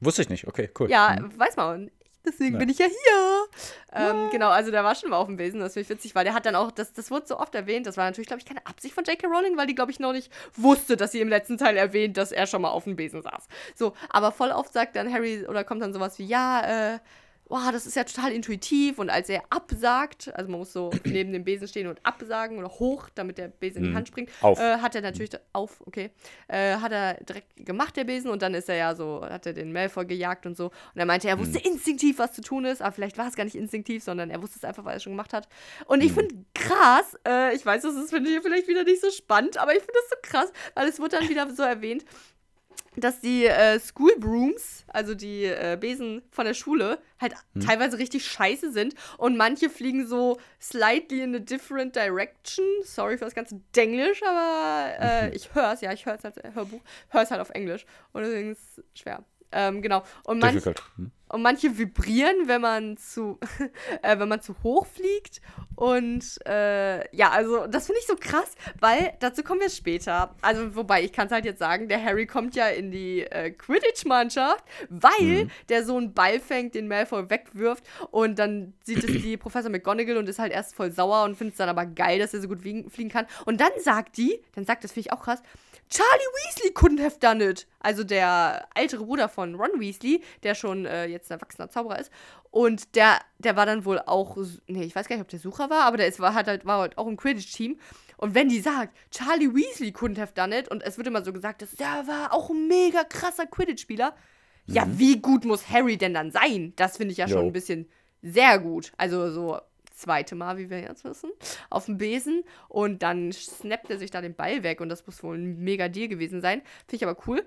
Wusste ich nicht, okay, cool. Ja, Hm. weiß man. Deswegen Ja. bin ich ja hier. Ähm, genau, also der war schon mal auf dem Besen. Das finde ich witzig, weil der hat dann auch, das, das wurde so oft erwähnt. Das war natürlich, glaube ich, keine Absicht von J.K. Rowling, weil die, glaube ich, noch nicht wusste, dass sie im letzten Teil erwähnt, dass er schon mal auf dem Besen saß. So, aber voll oft sagt dann Harry oder kommt dann sowas wie, ja, äh, wow, das ist ja total intuitiv. Und als er absagt, also man muss so neben dem Besen stehen und absagen oder hoch, damit der Besen in die Mhm. Hand springt, Auf. Äh, hat er natürlich auf, okay, äh, hat er direkt gemacht, der Besen, und dann ist er ja so, hat er den Malfoy gejagt und so. Und er meinte, er wusste instinktiv, was zu tun ist, aber vielleicht war es gar nicht instinktiv, sondern er wusste es einfach, weil er es schon gemacht hat. Und ich finde krass, äh, ich weiß, das ist, finde ich vielleicht wieder nicht so spannend, aber ich finde das so krass, weil es wird dann wieder so erwähnt, dass die äh, School Brooms, also die äh, Besen von der Schule, halt teilweise richtig scheiße sind und manche fliegen so slightly in a different direction. Sorry für das ganze Denglisch, aber äh, ich höre es, ja, ich höre es als Hörbuch, höre es halt auf Englisch und deswegen ist es schwer. Ähm, genau. Und manche, Difficult. Hm. und manche vibrieren, wenn man zu, äh, wenn man zu hoch fliegt. Und äh, ja, also das finde ich so krass, weil dazu kommen wir später. Also, wobei, ich kann es halt jetzt sagen, der Harry kommt ja in die äh, Quidditch-Mannschaft, weil Mhm. der so einen Ball fängt, den Malfoy wegwirft. Und dann sieht es die Professor McGonagall und ist halt erst voll sauer und findet es dann aber geil, dass er so gut fliegen kann. Und dann sagt die, dann sagt, das finde ich auch krass, Charlie Weasley couldn't have done it. Also der ältere Bruder von Ron Weasley, der schon äh, jetzt ein erwachsener Zauberer ist. Und der, der war dann wohl auch, nee, ich weiß gar nicht, ob der Sucher war, aber der ist, war, hat halt, war halt auch im Quidditch-Team. Und wenn die sagt, Charlie Weasley couldn't have done it, und es wird immer so gesagt, dass der war auch ein mega krasser Quidditch-Spieler. Ja, wie gut muss Harry denn dann sein? Das finde ich ja schon Jo. ein bisschen sehr gut. Also so zweite Mal, wie wir jetzt wissen, auf dem Besen und dann snappt er sich da den Ball weg und das muss wohl ein mega Deal gewesen sein. Finde ich aber cool.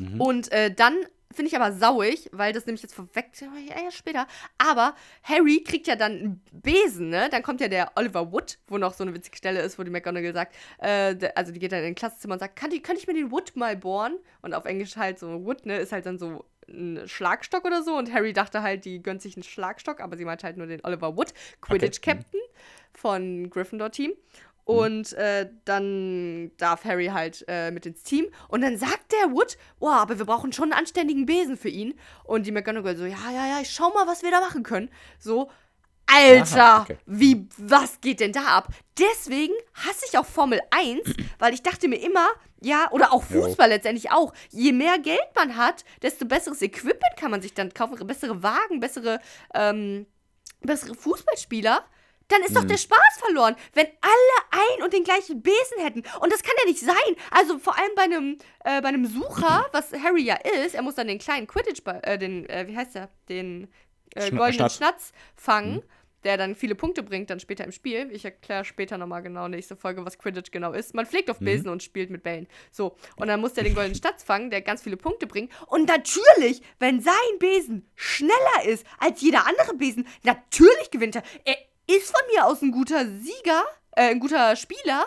Mhm. Und äh, dann finde ich aber sauig, weil das nämlich jetzt vorweg, ja, ja, später. Aber Harry kriegt ja dann einen Besen, ne? Dann kommt ja der Oliver Wood, wo noch so eine witzige Stelle ist, wo die McGonagall sagt, äh, also die geht dann in ein Klassenzimmer und sagt, kann, die, kann ich mir den Wood mal bohren? Und auf Englisch halt so Wood, ne, ist halt dann so ein Schlagstock oder so. Und Harry dachte halt, die gönnt sich einen Schlagstock, aber sie meint halt nur den Oliver Wood, Quidditch-Captain okay. von Gryffindor-Team. Mhm. Und äh, dann darf Harry halt äh, mit ins Team. Und dann sagt der Wood, oh, aber wir brauchen schon einen anständigen Besen für ihn. Und die McGonagall so, ja, ja, ja, ich schau mal, was wir da machen können. So, Alter, Aha, okay. wie, was geht denn da ab? Deswegen hasse ich auch Formel 1, weil ich dachte mir immer, ja, oder auch Fußball jo. letztendlich auch, je mehr Geld man hat, desto besseres Equipment kann man sich dann kaufen, bessere Wagen, bessere, ähm, bessere Fußballspieler dann ist doch der mhm. Spaß verloren, wenn alle ein und den gleichen Besen hätten. Und das kann ja nicht sein. Also vor allem bei einem, äh, bei einem Sucher, was Harry ja ist, er muss dann den kleinen Quidditch, äh, den, äh, wie heißt der, den äh, goldenen Schnatz, Schnatz fangen. Mhm. Der dann viele Punkte bringt, dann später im Spiel. Ich erkläre später nochmal genau nächste Folge, was Quidditch genau ist. Man fliegt auf mhm. Besen mhm. und spielt mit Bällen. So. Und dann muss der den goldenen Schnatz fangen, der ganz viele Punkte bringt. Und natürlich, wenn sein Besen schneller ist als jeder andere Besen, natürlich gewinnt er. Er ist von mir aus ein guter Sieger, äh, ein guter Spieler.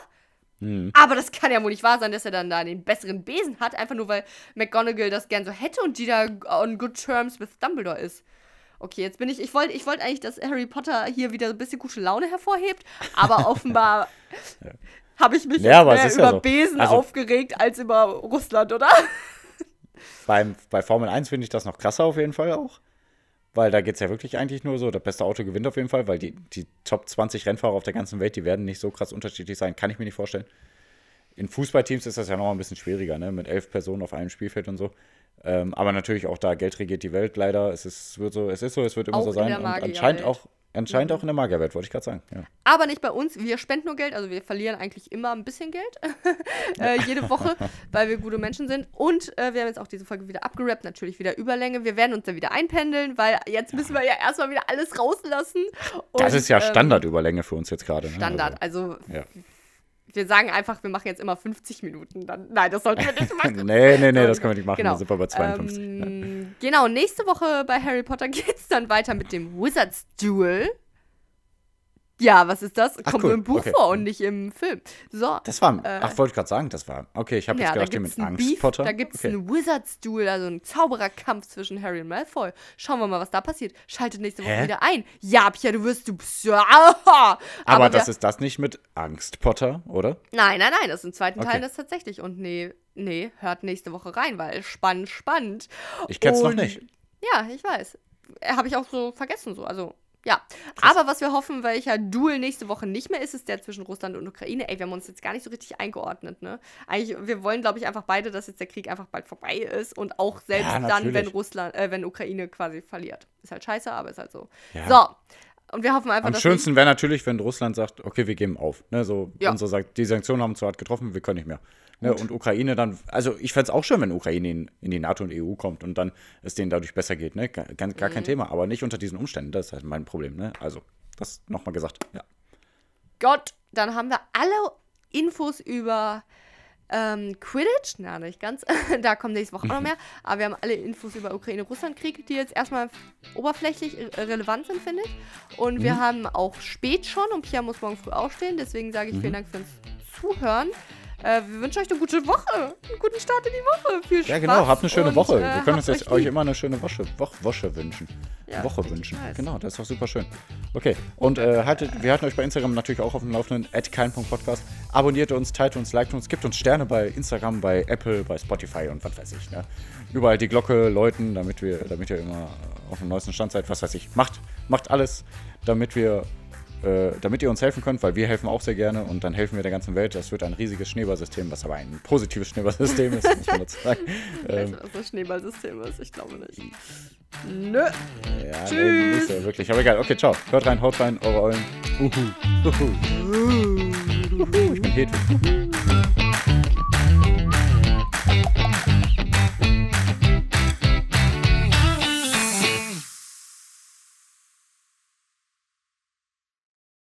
Hm. Aber das kann ja wohl nicht wahr sein, dass er dann da den besseren Besen hat, einfach nur weil McGonagall das gern so hätte und die da on good terms with Dumbledore ist. Okay, jetzt bin ich. Ich wollte ich wollt eigentlich, dass Harry Potter hier wieder ein bisschen gute Laune hervorhebt, aber offenbar ja. habe ich mich ja, mehr über ja so. Besen also, aufgeregt als über Russland, oder? Beim, bei Formel 1 finde ich das noch krasser auf jeden Fall auch. Weil da geht es ja wirklich eigentlich nur so, das beste Auto gewinnt auf jeden Fall, weil die, die Top 20 Rennfahrer auf der ganzen Welt, die werden nicht so krass unterschiedlich sein, kann ich mir nicht vorstellen. In Fußballteams ist das ja noch ein bisschen schwieriger, ne? mit elf Personen auf einem Spielfeld und so. Ähm, aber natürlich auch da, Geld regiert die Welt leider. Es ist, wird so, es ist so, es wird immer auch so sein. Und anscheinend auch, Anscheinend mhm. auch in der Magierwelt, wollte ich gerade sagen. Ja. Aber nicht bei uns. Wir spenden nur Geld. Also wir verlieren eigentlich immer ein bisschen Geld. äh, jede Woche, weil wir gute Menschen sind. Und äh, wir haben jetzt auch diese Folge wieder abgerappt. Natürlich wieder Überlänge. Wir werden uns dann wieder einpendeln, weil jetzt müssen wir ja erstmal wieder alles rauslassen. Und, das ist ja ähm, Standardüberlänge für uns jetzt gerade. Ne? Standard. Also, also ja. Wir sagen einfach, wir machen jetzt immer 50 Minuten. Dann, nein, das sollten wir nicht machen. nee, nee, nee, das können wir nicht machen. Genau. Da sind wir bei 52. Ähm, ja. Genau, nächste Woche bei Harry Potter geht es dann weiter mit dem Wizards Duel. Ja, was ist das? Ach, Kommt cool. im Buch okay. vor und nicht im Film. So. Das war, äh, ach, wollte ich gerade sagen, das war. Okay, ich habe ja, jetzt gedacht, hier mit Angst, Beef, Potter. Da gibt es okay. einen Wizards-Duel, also einen Zaubererkampf zwischen Harry und Malfoy. Schauen wir mal, was da passiert. Schaltet nächste Woche Hä? wieder ein. Ja, Pia, du wirst du. Ja. Aber, Aber das ist das nicht mit Angst, Potter, oder? Nein, nein, nein, das ist im zweiten okay. Teil das tatsächlich. Und nee, nee, hört nächste Woche rein, weil spannend, spannend. Ich kenn's und, noch nicht. Ja, ich weiß. Habe ich auch so vergessen, so. Also, ja, Krass. aber was wir hoffen, welcher Duel nächste Woche nicht mehr ist, ist der zwischen Russland und Ukraine. Ey, wir haben uns jetzt gar nicht so richtig eingeordnet, ne? Eigentlich, wir wollen, glaube ich, einfach beide, dass jetzt der Krieg einfach bald vorbei ist und auch selbst ja, dann, wenn Russland, äh, wenn Ukraine quasi verliert. Ist halt scheiße, aber ist halt so. Ja. So. Und wir hoffen einfach, Am schönsten wäre natürlich, wenn Russland sagt, okay, wir geben auf. Ne, so ja. unsere sagt, die Sanktionen haben zu hart getroffen, wir können nicht mehr. Ne, und Ukraine dann, also ich fände es auch schön, wenn Ukraine in, in, die NATO und EU kommt und dann es denen dadurch besser geht. Ne? Gar, gar mhm. kein Thema, aber nicht unter diesen Umständen. Das ist halt mein Problem. Ne? Also, das nochmal gesagt. Ja. Gott, dann haben wir alle Infos über ähm, Quidditch, na nicht ganz, da kommen nächste Woche auch noch mehr, aber wir haben alle Infos über Ukraine-Russland-Krieg, die jetzt erstmal oberflächlich relevant sind, finde ich. Und mhm. wir haben auch spät schon und Pia muss morgen früh aufstehen, deswegen sage ich mhm. vielen Dank fürs Zuhören. Äh, wir wünschen euch eine gute Woche. Einen guten Start in die Woche. Viel Spaß. Ja, genau. Habt eine schöne und, Woche. Äh, wir können uns jetzt euch immer eine schöne Woche, Woche wünschen. Ja, Woche wünschen. Nice. Genau, das ist doch super schön. Okay. Und äh, haltet, wir halten euch bei Instagram natürlich auch auf dem Laufenden. At kein.podcast. Abonniert uns, teilt uns, liked uns, gibt uns Sterne bei Instagram, bei Apple, bei Spotify und was weiß ich. Ne? Überall die Glocke läuten, damit wir, damit ihr immer auf dem neuesten Stand seid. Was weiß ich. Macht, macht alles, damit wir äh, damit ihr uns helfen könnt, weil wir helfen auch sehr gerne und dann helfen wir der ganzen Welt. Das wird ein riesiges Schneeballsystem, was aber ein positives Schneeballsystem ist, muss man dazu sagen. Ähm, was das Schneeballsystem ist, ich glaube nicht. Nö. Ja, Tschüss. Nee, nicht so, wirklich. Aber egal. Okay, ciao. Hört rein, haut rein, eure Eulen. Uhu. Uhu. Uhu. Ich bin Hedwig.